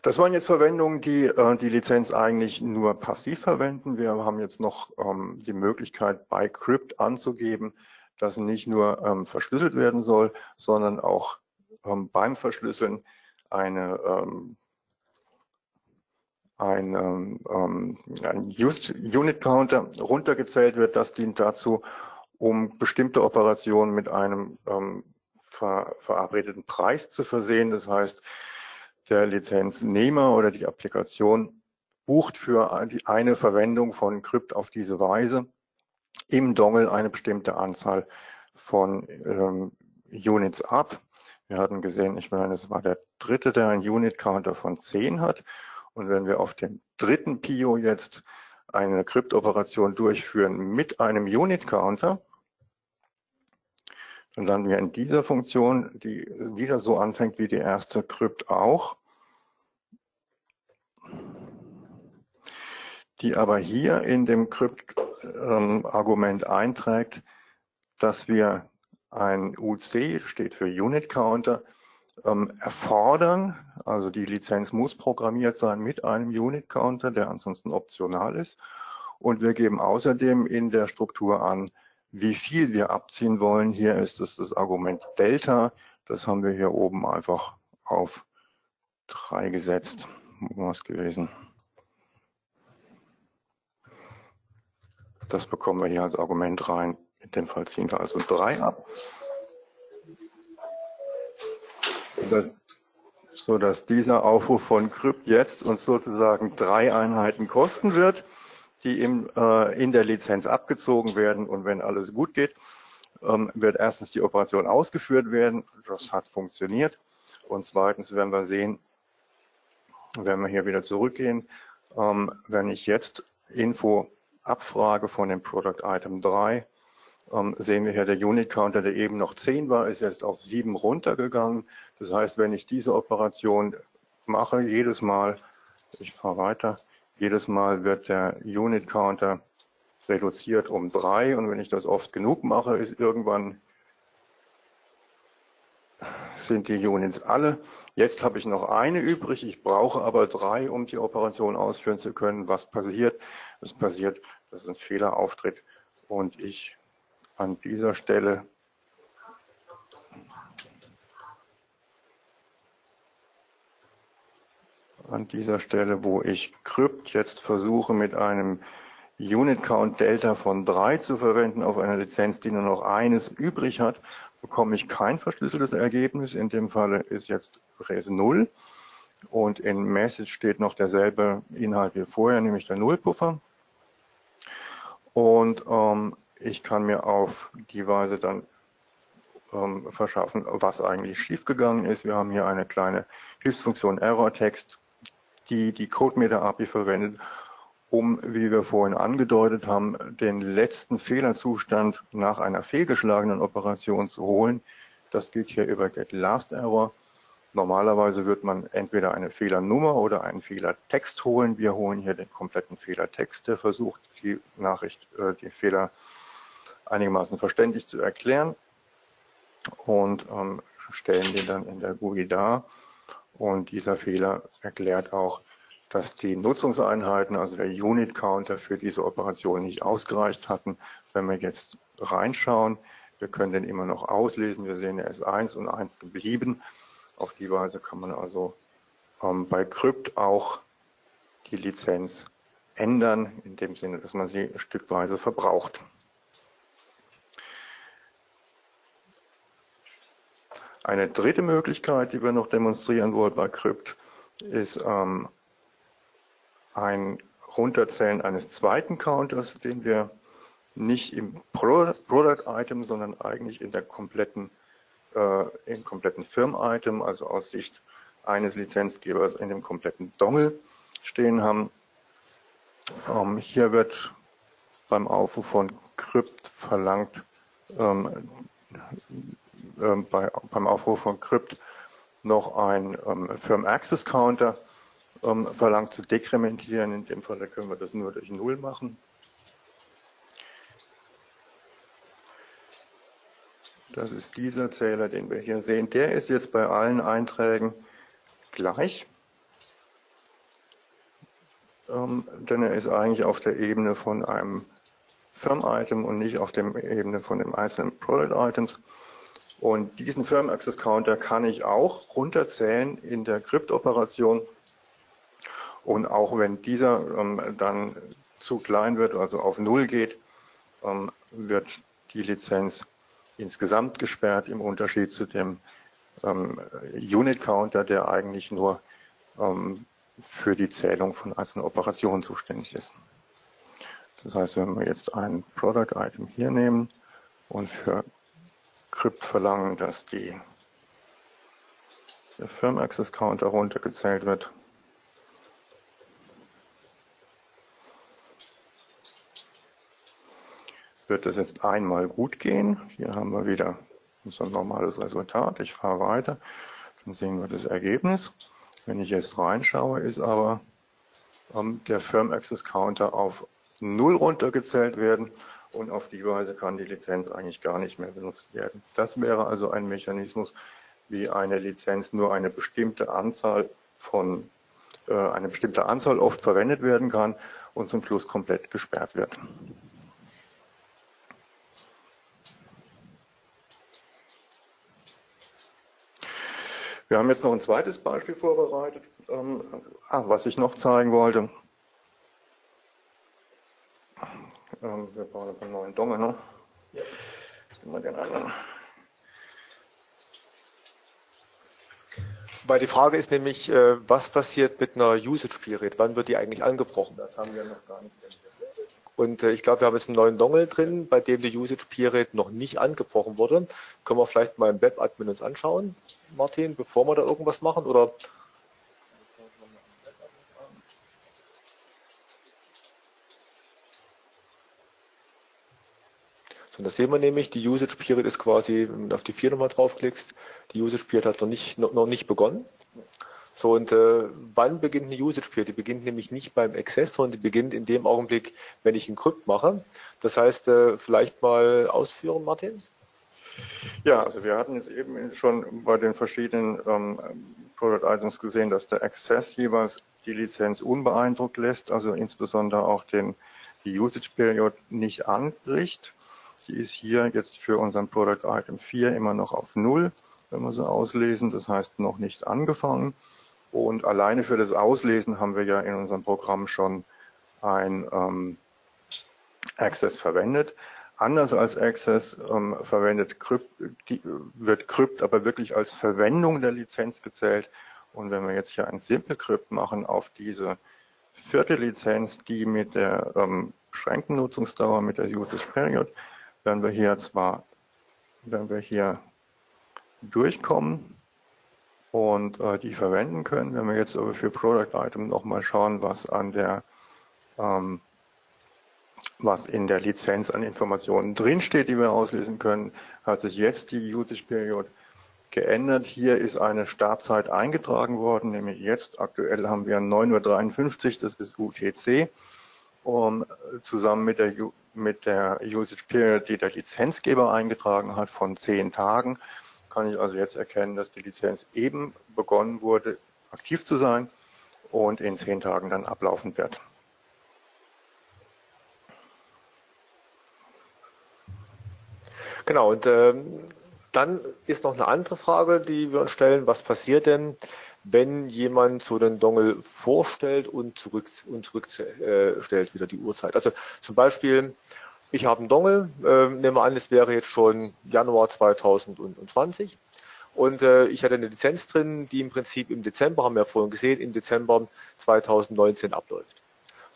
Das waren jetzt Verwendungen, die äh, die Lizenz eigentlich nur passiv verwenden. Wir haben jetzt noch ähm, die Möglichkeit, bei Crypt anzugeben, dass nicht nur ähm, verschlüsselt werden soll, sondern auch ähm, beim Verschlüsseln eine ähm, ein, ähm, ein Unit Counter runtergezählt wird. Das dient dazu, um bestimmte Operationen mit einem ähm, ver verabredeten Preis zu versehen. Das heißt, der Lizenznehmer oder die Applikation bucht für eine Verwendung von Crypt auf diese Weise im Dongle eine bestimmte Anzahl von ähm, Units ab. Wir hatten gesehen, ich meine, es war der dritte, der einen Unit Counter von 10 hat. Und wenn wir auf dem dritten Pio jetzt eine Kryptoperation durchführen mit einem Unit Counter, dann landen wir in dieser Funktion, die wieder so anfängt wie die erste Krypt auch, die aber hier in dem Krypt-Argument ähm, einträgt, dass wir ein UC, steht für Unit Counter, ähm, erfordern. Also die Lizenz muss programmiert sein mit einem Unit Counter, der ansonsten optional ist. Und wir geben außerdem in der Struktur an, wie viel wir abziehen wollen. Hier ist es das Argument Delta. Das haben wir hier oben einfach auf drei gesetzt. Wo gewesen? Das bekommen wir hier als Argument rein. In dem Fall ziehen wir also drei ab dass, so dass dieser Aufruf von Krypt jetzt uns sozusagen drei Einheiten kosten wird, die im, äh, in der Lizenz abgezogen werden. Und wenn alles gut geht, ähm, wird erstens die Operation ausgeführt werden. Das hat funktioniert. Und zweitens werden wir sehen, wenn wir hier wieder zurückgehen, ähm, wenn ich jetzt Info abfrage von dem Product Item 3, ähm, sehen wir hier der Unit Counter, der eben noch 10 war, ist jetzt auf 7 runtergegangen. Das heißt, wenn ich diese Operation mache, jedes Mal, ich fahre weiter, jedes Mal wird der Unit Counter reduziert um 3 und wenn ich das oft genug mache, ist irgendwann sind die Units alle. Jetzt habe ich noch eine übrig, ich brauche aber drei, um die Operation ausführen zu können. Was passiert? Es passiert, dass ein Fehler auftritt und ich an dieser Stelle an dieser Stelle, wo ich Crypt jetzt versuche mit einem Unit Count Delta von 3 zu verwenden auf einer Lizenz, die nur noch eines übrig hat, bekomme ich kein verschlüsseltes Ergebnis. In dem Falle ist jetzt Res 0 und in Message steht noch derselbe Inhalt wie vorher, nämlich der Nullpuffer. Und ähm, ich kann mir auf die Weise dann ähm, verschaffen, was eigentlich schiefgegangen ist. Wir haben hier eine kleine Hilfsfunktion ErrorText, die die CodeMeter-API verwendet, um, wie wir vorhin angedeutet haben, den letzten Fehlerzustand nach einer fehlgeschlagenen Operation zu holen. Das geht hier über getLastError. Normalerweise wird man entweder eine Fehlernummer oder einen Fehlertext holen. Wir holen hier den kompletten Fehlertext, der versucht, die Nachricht, äh, die Fehler einigermaßen verständlich zu erklären und ähm, stellen den dann in der GUI dar. Und dieser Fehler erklärt auch, dass die Nutzungseinheiten, also der Unit Counter für diese Operation nicht ausgereicht hatten. Wenn wir jetzt reinschauen, wir können den immer noch auslesen. Wir sehen, er ist 1 und 1 geblieben. Auf die Weise kann man also ähm, bei Crypt auch die Lizenz ändern, in dem Sinne, dass man sie stückweise verbraucht. Eine dritte Möglichkeit, die wir noch demonstrieren wollen bei Crypt, ist ähm, ein Runterzählen eines zweiten Counters, den wir nicht im Product Item, sondern eigentlich in der kompletten, äh, im kompletten Firm-Item, also aus Sicht eines Lizenzgebers in dem kompletten Dongle stehen haben. Ähm, hier wird beim Aufruf von Crypt verlangt, ähm, ähm, bei, beim Aufruf von Crypt noch ein ähm, Firm Access Counter ähm, verlangt zu dekrementieren. In dem Fall können wir das nur durch Null machen. Das ist dieser Zähler, den wir hier sehen. Der ist jetzt bei allen Einträgen gleich, ähm, denn er ist eigentlich auf der Ebene von einem Firm-Item und nicht auf der Ebene von dem einzelnen Product-Items. Und diesen Firm-Access-Counter kann ich auch runterzählen in der Crypt-Operation. Und auch wenn dieser ähm, dann zu klein wird, also auf Null geht, ähm, wird die Lizenz insgesamt gesperrt im Unterschied zu dem ähm, Unit Counter, der eigentlich nur ähm, für die Zählung von einzelnen Operationen zuständig ist. Das heißt, wenn wir jetzt ein Product Item hier nehmen und für Crypt verlangen, dass die, der Firm Access Counter runtergezählt wird, wird das jetzt einmal gut gehen. Hier haben wir wieder unser normales Resultat. Ich fahre weiter, dann sehen wir das Ergebnis. Wenn ich jetzt reinschaue, ist aber ähm, der Firm Access Counter auf 0 runtergezählt werden und auf die Weise kann die Lizenz eigentlich gar nicht mehr benutzt werden. Das wäre also ein Mechanismus, wie eine Lizenz nur eine bestimmte Anzahl von äh, eine bestimmte Anzahl oft verwendet werden kann und zum Schluss komplett gesperrt wird. Wir haben jetzt noch ein zweites Beispiel vorbereitet, ähm, ah, was ich noch zeigen wollte. Ähm, wir bauen einen neuen Dongle, ne? Ja. Mal den anderen. Weil die Frage ist nämlich, äh, was passiert mit einer Usage Period? Wann wird die eigentlich angebrochen? Das haben wir noch gar nicht. Und äh, ich glaube, wir haben jetzt einen neuen Dongle drin, bei dem die Usage Period noch nicht angebrochen wurde. Können wir vielleicht mal im Web-Admin uns anschauen, Martin, bevor wir da irgendwas machen? Oder Und da sehen wir nämlich, die Usage Period ist quasi, wenn du auf die 4 nochmal draufklickst, die Usage Period hat noch nicht, noch, noch nicht begonnen. So, und äh, wann beginnt eine Usage Period? Die beginnt nämlich nicht beim Access, sondern die beginnt in dem Augenblick, wenn ich einen Crypt mache. Das heißt, äh, vielleicht mal ausführen, Martin? Ja, also wir hatten jetzt eben schon bei den verschiedenen ähm, Product Items gesehen, dass der Access jeweils die Lizenz unbeeindruckt lässt, also insbesondere auch den, die Usage Period nicht anbricht. Die ist hier jetzt für unseren Product Item 4 immer noch auf Null, wenn wir sie auslesen, das heißt noch nicht angefangen. Und alleine für das Auslesen haben wir ja in unserem Programm schon ein ähm, Access verwendet. Anders als Access ähm, verwendet Crypt, die, wird Crypt aber wirklich als Verwendung der Lizenz gezählt. Und wenn wir jetzt hier ein Simple Crypt machen auf diese vierte Lizenz, die mit der ähm, beschränkten Nutzungsdauer, mit der Usage Period, werden wir hier zwar, werden wir hier durchkommen, und äh, die verwenden können. Wenn wir jetzt aber für Product Item nochmal schauen, was an der ähm, was in der Lizenz an Informationen drinsteht, die wir auslesen können, hat sich jetzt die Usage Period geändert. Hier ist eine Startzeit eingetragen worden, nämlich jetzt aktuell haben wir 9.53 Uhr, das ist UTC, um, zusammen mit der, mit der Usage Period, die der Lizenzgeber eingetragen hat, von zehn Tagen kann ich also jetzt erkennen, dass die Lizenz eben begonnen wurde, aktiv zu sein und in zehn Tagen dann ablaufen wird. Genau, und ähm, dann ist noch eine andere Frage, die wir uns stellen. Was passiert denn, wenn jemand so einen Dongle vorstellt und zurück und zurückstellt äh, wieder die Uhrzeit. Also zum Beispiel, ich habe einen Dongle, äh, nehmen wir an, es wäre jetzt schon Januar 2020 und äh, ich hatte eine Lizenz drin, die im Prinzip im Dezember, haben wir ja vorhin gesehen, im Dezember 2019 abläuft.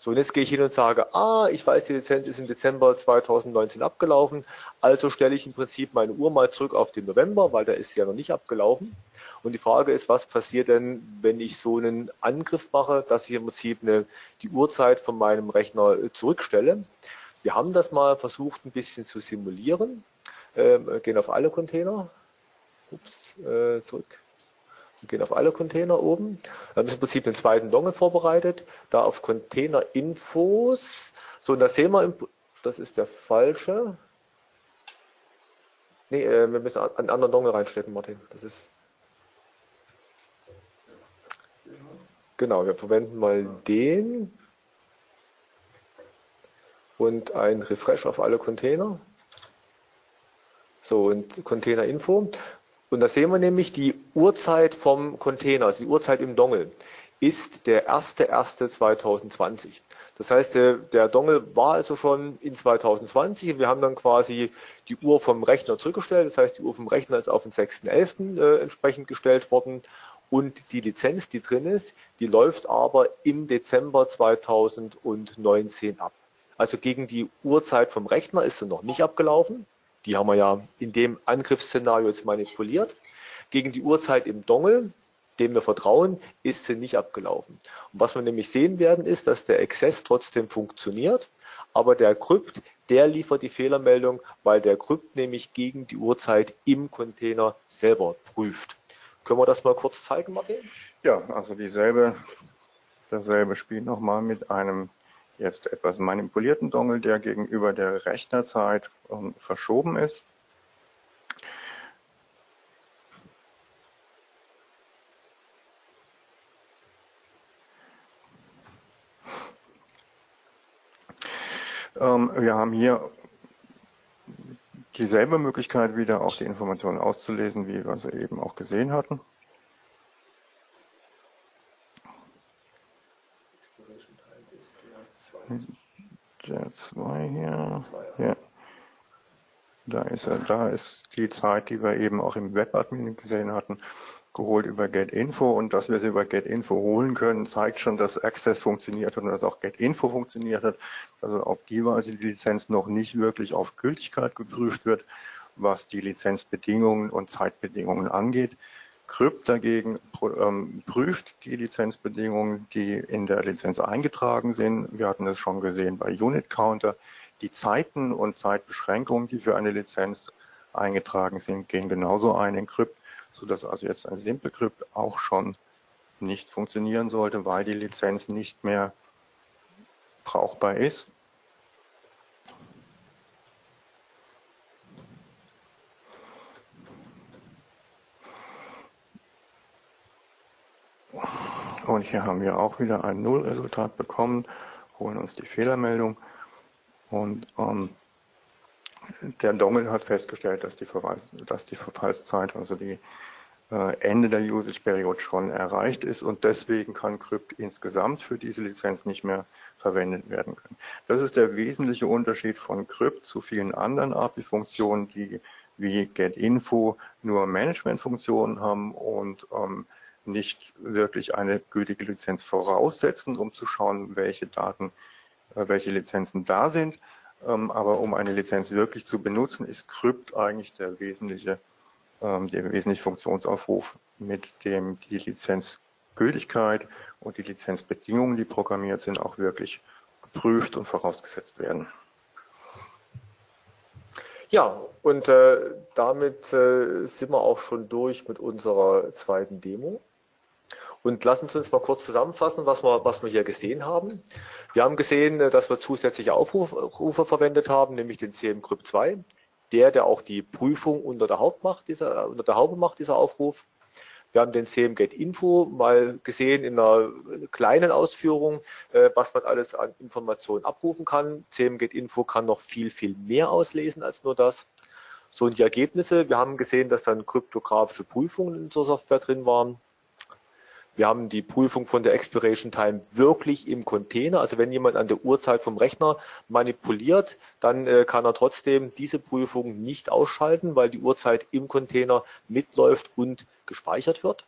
So, und jetzt gehe ich hin und sage, ah, ich weiß, die Lizenz ist im Dezember 2019 abgelaufen, also stelle ich im Prinzip meine Uhr mal zurück auf den November, weil da ist sie ja noch nicht abgelaufen. Und die Frage ist, was passiert denn, wenn ich so einen Angriff mache, dass ich im Prinzip eine, die Uhrzeit von meinem Rechner äh, zurückstelle. Wir haben das mal versucht, ein bisschen zu simulieren. Ähm, gehen auf alle Container. Ups, äh, zurück. Gehen auf alle Container oben. Wir haben im Prinzip den zweiten Dongle vorbereitet. Da auf Container Infos. So, und da sehen wir, das ist der falsche. Nee, äh, wir müssen einen anderen Dongle reinstecken, Martin. Das ist. Genau, wir verwenden mal den. Und ein Refresh auf alle Container. So, und Container Info. Und da sehen wir nämlich die Uhrzeit vom Container, also die Uhrzeit im Dongle, ist der 1.1.2020. Das heißt, der, der Dongle war also schon in 2020 und wir haben dann quasi die Uhr vom Rechner zurückgestellt. Das heißt, die Uhr vom Rechner ist auf den 6.11. Äh, entsprechend gestellt worden und die Lizenz, die drin ist, die läuft aber im Dezember 2019 ab. Also gegen die Uhrzeit vom Rechner ist sie noch nicht abgelaufen. Die haben wir ja in dem Angriffsszenario jetzt manipuliert. Gegen die Uhrzeit im Dongle, dem wir vertrauen, ist sie nicht abgelaufen. Und was wir nämlich sehen werden, ist, dass der Access trotzdem funktioniert, aber der Krypt, der liefert die Fehlermeldung, weil der Krypt nämlich gegen die Uhrzeit im Container selber prüft. Können wir das mal kurz zeigen, Martin? Ja, also dieselbe, dasselbe Spiel nochmal mit einem jetzt etwas manipulierten Dongle, der gegenüber der Rechnerzeit ähm, verschoben ist. Ähm, wir haben hier dieselbe Möglichkeit wieder auch die Informationen auszulesen, wie wir sie eben auch gesehen hatten. Der 2 hier. Ja. Da ist er, da ist die Zeit, die wir eben auch im Webadmin gesehen hatten, geholt über GetInfo und dass wir sie über GetInfo holen können, zeigt schon, dass Access funktioniert hat und dass auch GetInfo funktioniert hat. Also auf die Weise die Lizenz noch nicht wirklich auf Gültigkeit geprüft wird, was die Lizenzbedingungen und Zeitbedingungen angeht. Crypt dagegen ähm, prüft die Lizenzbedingungen, die in der Lizenz eingetragen sind. Wir hatten es schon gesehen bei Unit Counter. Die Zeiten und Zeitbeschränkungen, die für eine Lizenz eingetragen sind, gehen genauso ein in Crypt, sodass also jetzt ein Simple Crypt auch schon nicht funktionieren sollte, weil die Lizenz nicht mehr brauchbar ist. Und hier haben wir auch wieder ein Nullresultat bekommen, holen uns die Fehlermeldung und ähm, der Dongle hat festgestellt, dass die, Verweis, dass die Verfallszeit, also die äh, Ende der Usage-Periode schon erreicht ist und deswegen kann Crypt insgesamt für diese Lizenz nicht mehr verwendet werden können. Das ist der wesentliche Unterschied von Crypt zu vielen anderen API-Funktionen, die wie GetInfo nur Management-Funktionen haben und ähm, nicht wirklich eine gültige Lizenz voraussetzen, um zu schauen, welche Daten, äh, welche Lizenzen da sind. Ähm, aber um eine Lizenz wirklich zu benutzen, ist Crypt eigentlich der wesentliche, ähm, der wesentliche Funktionsaufruf, mit dem die Lizenzgültigkeit und die Lizenzbedingungen, die programmiert sind, auch wirklich geprüft und vorausgesetzt werden. Ja, und äh, damit äh, sind wir auch schon durch mit unserer zweiten Demo. Und lassen Sie uns mal kurz zusammenfassen, was wir, was wir hier gesehen haben. Wir haben gesehen, äh, dass wir zusätzliche Aufrufe verwendet haben, nämlich den CM-Crypt 2, der, der auch die Prüfung unter der, Haupt dieser, unter der Haube macht, dieser Aufruf. Wir haben den CM-Get-Info mal gesehen in einer kleinen Ausführung, äh, was man alles an Informationen abrufen kann. CM-Get-Info kann noch viel, viel mehr auslesen als nur das. So, und die Ergebnisse, wir haben gesehen, dass dann kryptografische Prüfungen in der Software drin waren. Wir haben die Prüfung von der Expiration Time wirklich im Container. Also wenn jemand an der Uhrzeit vom Rechner manipuliert, dann äh, kann er trotzdem diese Prüfung nicht ausschalten, weil die Uhrzeit im Container mitläuft und gespeichert wird.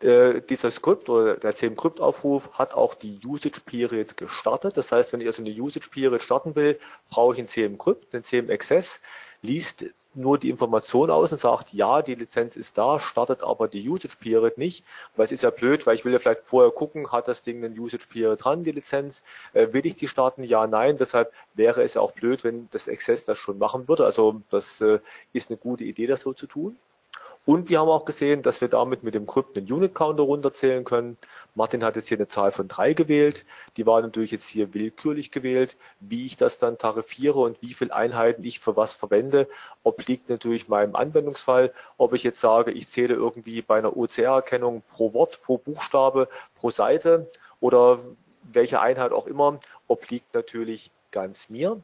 Äh, dieser Script oder der CM-Crypt-Aufruf hat auch die Usage Period gestartet. Das heißt, wenn ich also eine Usage Period starten will, brauche ich einen CM-Crypt, einen CM-Access liest nur die Information aus und sagt, ja, die Lizenz ist da, startet aber die Usage Period nicht, weil es ist ja blöd, weil ich will ja vielleicht vorher gucken, hat das Ding einen Usage Period dran, die Lizenz, äh, will ich die starten? Ja, nein, deshalb wäre es ja auch blöd, wenn das Access das schon machen würde. Also das äh, ist eine gute Idee, das so zu tun. Und wir haben auch gesehen, dass wir damit mit dem Crypt einen Unit Counter runterzählen können. Martin hat jetzt hier eine Zahl von drei gewählt. Die war natürlich jetzt hier willkürlich gewählt. Wie ich das dann tarifiere und wie viele Einheiten ich für was verwende, obliegt natürlich meinem Anwendungsfall. Ob ich jetzt sage, ich zähle irgendwie bei einer OCR-Erkennung pro Wort, pro Buchstabe, pro Seite oder welche Einheit auch immer, obliegt natürlich ganz mir.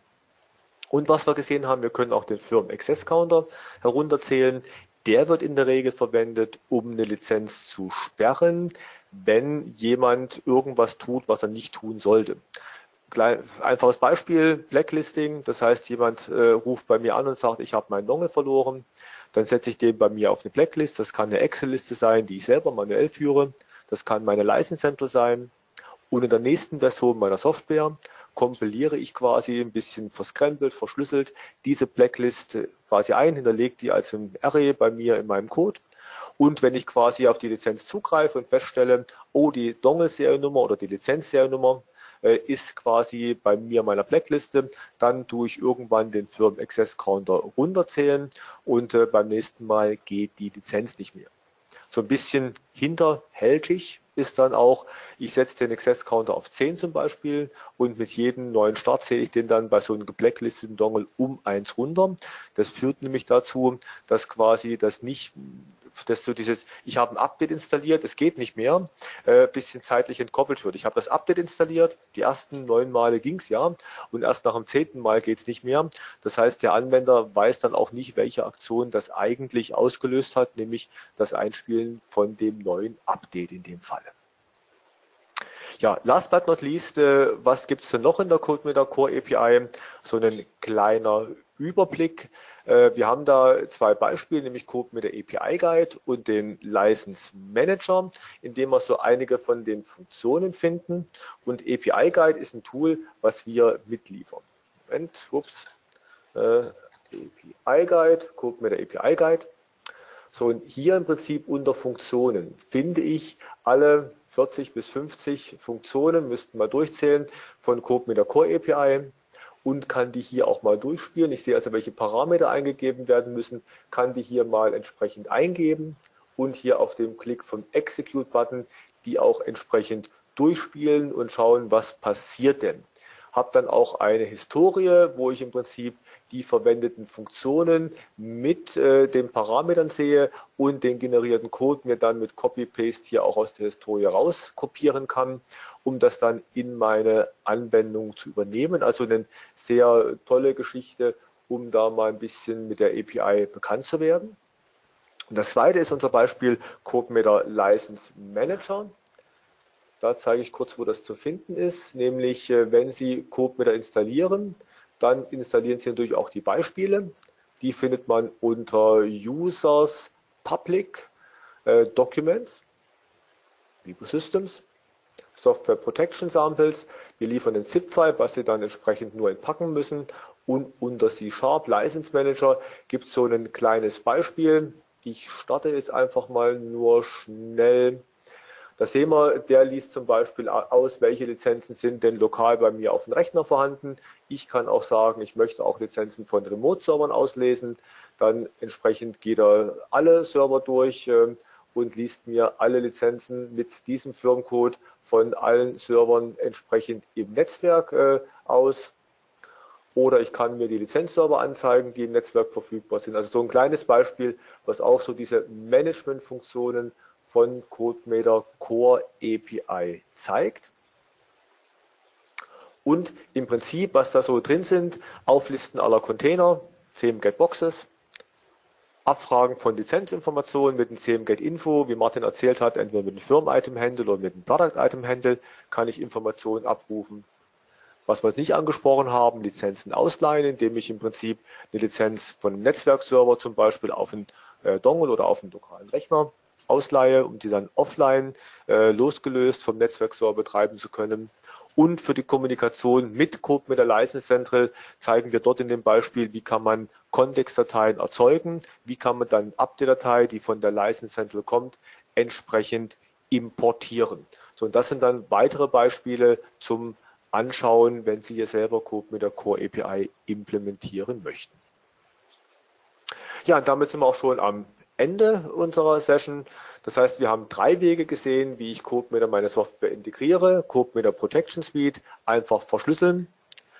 Und was wir gesehen haben, wir können auch den Firmen Access Counter herunterzählen. Der wird in der Regel verwendet, um eine Lizenz zu sperren, wenn jemand irgendwas tut, was er nicht tun sollte. Einfaches Beispiel, Blacklisting, das heißt, jemand äh, ruft bei mir an und sagt, ich habe meinen Dongle verloren. Dann setze ich den bei mir auf eine Blacklist. Das kann eine Excel-Liste sein, die ich selber manuell führe. Das kann meine License Central sein. Und in der nächsten Version meiner Software kompiliere ich quasi ein bisschen verscrambled, verschlüsselt diese Blacklist quasi ein, hinterlege die als ein Array bei mir in meinem Code. Und wenn ich quasi auf die Lizenz zugreife und feststelle, oh, die Dongle-Seriennummer oder die Lizenz-Seriennummer äh, ist quasi bei mir meiner Blackliste, dann tue ich irgendwann den Firmen Access Counter runterzählen und äh, beim nächsten Mal geht die Lizenz nicht mehr. So ein bisschen hinterhältig ist dann auch, ich setze den Access Counter auf 10 zum Beispiel und mit jedem neuen Start zähle ich den dann bei so einem gebblacklisteten Dongle um 1 runter. Das führt nämlich dazu, dass quasi das nicht dass so dieses, ich habe ein Update installiert, es geht nicht mehr, äh, bisschen zeitlich entkoppelt wird. Ich habe das Update installiert, die ersten neun Male ging's ja und erst nach dem zehnten Mal geht's nicht mehr. Das heißt, der Anwender weiß dann auch nicht, welche Aktion das eigentlich ausgelöst hat, nämlich das Einspielen von dem neuen Update in dem Falle. Ja, last but not least, äh, was gibt's denn noch in der CodeMeter Core API? So ein kleiner Überblick. Äh, wir haben da zwei Beispiele, nämlich Code mit der API Guide und den License Manager, in dem wir so einige von den Funktionen finden. Und API Guide ist ein Tool, was wir mitliefern. Moment, ups. Äh, API Guide, Code mit der API Guide. So, und hier im Prinzip unter Funktionen finde ich alle 40 bis 50 Funktionen, müssten wir durchzählen, von Code mit der Core API und kann die hier auch mal durchspielen. Ich sehe also, welche Parameter eingegeben werden müssen, kann die hier mal entsprechend eingeben und hier auf dem Klick vom Execute-Button die auch entsprechend durchspielen und schauen, was passiert denn. Habe dann auch eine Historie, wo ich im Prinzip die verwendeten Funktionen mit äh, den Parametern sehe und den generierten Code mir dann mit Copy-Paste hier auch aus der Historie rauskopieren kann, um das dann in meine Anwendung zu übernehmen. Also eine sehr tolle Geschichte, um da mal ein bisschen mit der API bekannt zu werden. Und das zweite ist unser Beispiel CodeMeter License Manager. Da zeige ich kurz, wo das zu finden ist, nämlich äh, wenn Sie CodeMeter installieren, dann installieren Sie natürlich auch die Beispiele. Die findet man unter Users Public äh, Documents, Systems, Software Protection Samples. Wir liefern den ZIP-File, was Sie dann entsprechend nur entpacken müssen. Und unter C-Sharp License Manager gibt es so ein kleines Beispiel. Ich starte jetzt einfach mal nur schnell da sehen wir, der liest zum Beispiel aus, welche Lizenzen sind denn lokal bei mir auf dem Rechner vorhanden. Ich kann auch sagen, ich möchte auch Lizenzen von Remote-Servern auslesen. Dann entsprechend geht er alle Server durch ähm, und liest mir alle Lizenzen mit diesem Firmencode von allen Servern entsprechend im Netzwerk äh, aus. Oder ich kann mir die Lizenzserver anzeigen, die im Netzwerk verfügbar sind. Also so ein kleines Beispiel, was auch so diese Management-Funktionen von CodeMeter Core API zeigt. Und im Prinzip, was da so drin sind, Auflisten aller Container, 10 Get Boxes, Abfragen von Lizenzinformationen mit dem CMGet Info, wie Martin erzählt hat, entweder mit dem Firmen-Item-Handle oder mit dem Product-Item-Handle kann ich Informationen abrufen. Was wir nicht angesprochen haben, Lizenzen ausleihen, indem ich im Prinzip eine Lizenz von einem Netzwerkserver zum Beispiel auf einen äh, Dongle oder auf einen lokalen Rechner ausleihe, um die dann offline äh, losgelöst vom Netzwerkserver betreiben zu können. Und für die Kommunikation mit Code mit der License Central zeigen wir dort in dem Beispiel, wie kann man Kontextdateien erzeugen, wie kann man dann Update-Datei, die von der License Central kommt, entsprechend importieren. So, und das sind dann weitere Beispiele zum Anschauen, wenn Sie hier selber Code mit der Core API implementieren möchten. Ja, und damit sind wir auch schon am Ende unserer Session. Das heißt, wir haben drei Wege gesehen, wie ich CodeMeter meine Software integriere. CodeMeter Protection Suite einfach verschlüsseln.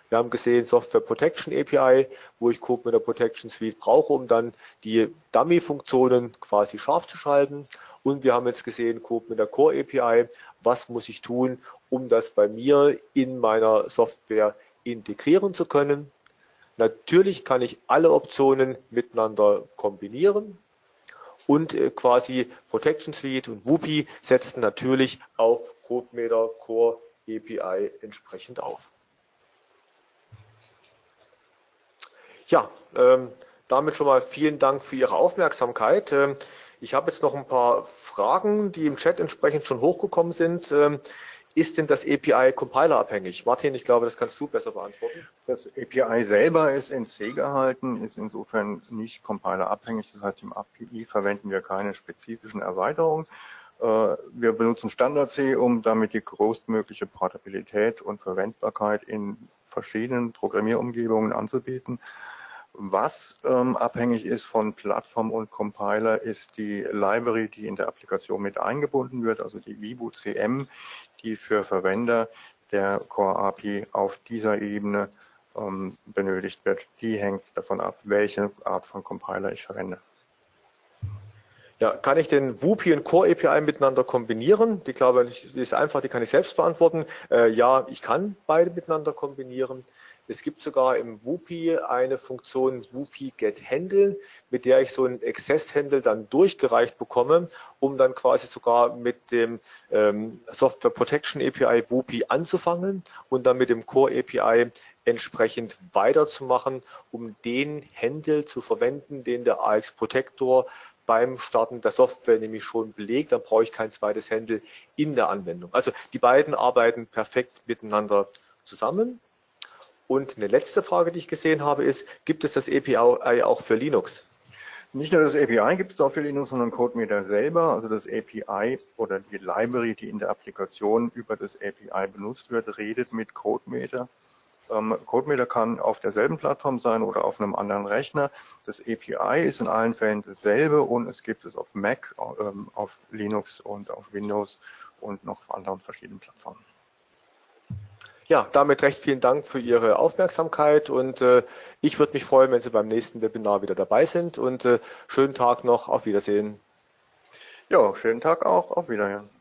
Wir haben gesehen Software Protection API, wo ich CodeMeter Protection Suite brauche, um dann die Dummy-Funktionen quasi scharf zu schalten. Und wir haben jetzt gesehen CodeMeter Core API. Was muss ich tun, um das bei mir in meiner Software integrieren zu können? Natürlich kann ich alle Optionen miteinander kombinieren und äh, quasi Protection Suite und Whoopi setzen natürlich auf CodeMeter Core API entsprechend auf. Ja, ähm, damit schon mal vielen Dank für Ihre Aufmerksamkeit. Ähm, ich habe jetzt noch ein paar Fragen, die im Chat entsprechend schon hochgekommen sind. Ähm, ist denn das API compilerabhängig? Martin, ich glaube, das kannst du besser beantworten. Das API selber ist in C gehalten, ist insofern nicht compilerabhängig. Das heißt, im API verwenden wir keine spezifischen Erweiterungen. Äh, wir benutzen Standard C, um damit die größtmögliche Portabilität und Verwendbarkeit in verschiedenen Programmierumgebungen anzubieten. Was ähm, abhängig ist von Plattform und Compiler, ist die Library, die in der Applikation mit eingebunden wird, also die Vibu CM, die für Verwender der Core API auf dieser Ebene ähm, benötigt wird. Die hängt davon ab, welche Art von Compiler ich verwende. Ja, kann ich den WUPI und Core API miteinander kombinieren? Die glaube ich, ist einfach, die kann ich selbst beantworten. Äh, ja, ich kann beide miteinander kombinieren. Es gibt sogar im WUPI eine Funktion WUPI Get Handle, mit der ich so einen Access Handle dann durchgereicht bekomme, um dann quasi sogar mit dem ähm, Software Protection API WUPI anzufangen und dann mit dem Core API entsprechend weiterzumachen, um den Handle zu verwenden, den der AX Protector beim Starten der Software nämlich schon belegt, dann brauche ich kein zweites Handle in der Anwendung. Also die beiden arbeiten perfekt miteinander zusammen. Und eine letzte Frage, die ich gesehen habe, ist, gibt es das API auch für Linux? Nicht nur das API gibt es auch für Linux, sondern CodeMeter selber, also das API oder die Library, die in der Applikation über das API benutzt wird, redet mit CodeMeter. Ähm, CodeMeter kann auf derselben Plattform sein oder auf einem anderen Rechner. Das API ist in allen Fällen dasselbe und es gibt es auf Mac, ähm, auf Linux und auf Windows und noch auf anderen verschiedenen Plattformen. Ja, damit recht vielen Dank für Ihre Aufmerksamkeit und äh, ich würde mich freuen, wenn Sie beim nächsten Webinar wieder dabei sind und äh, schönen Tag noch, auf Wiedersehen. Ja, schönen Tag auch, auf Wiedersehen.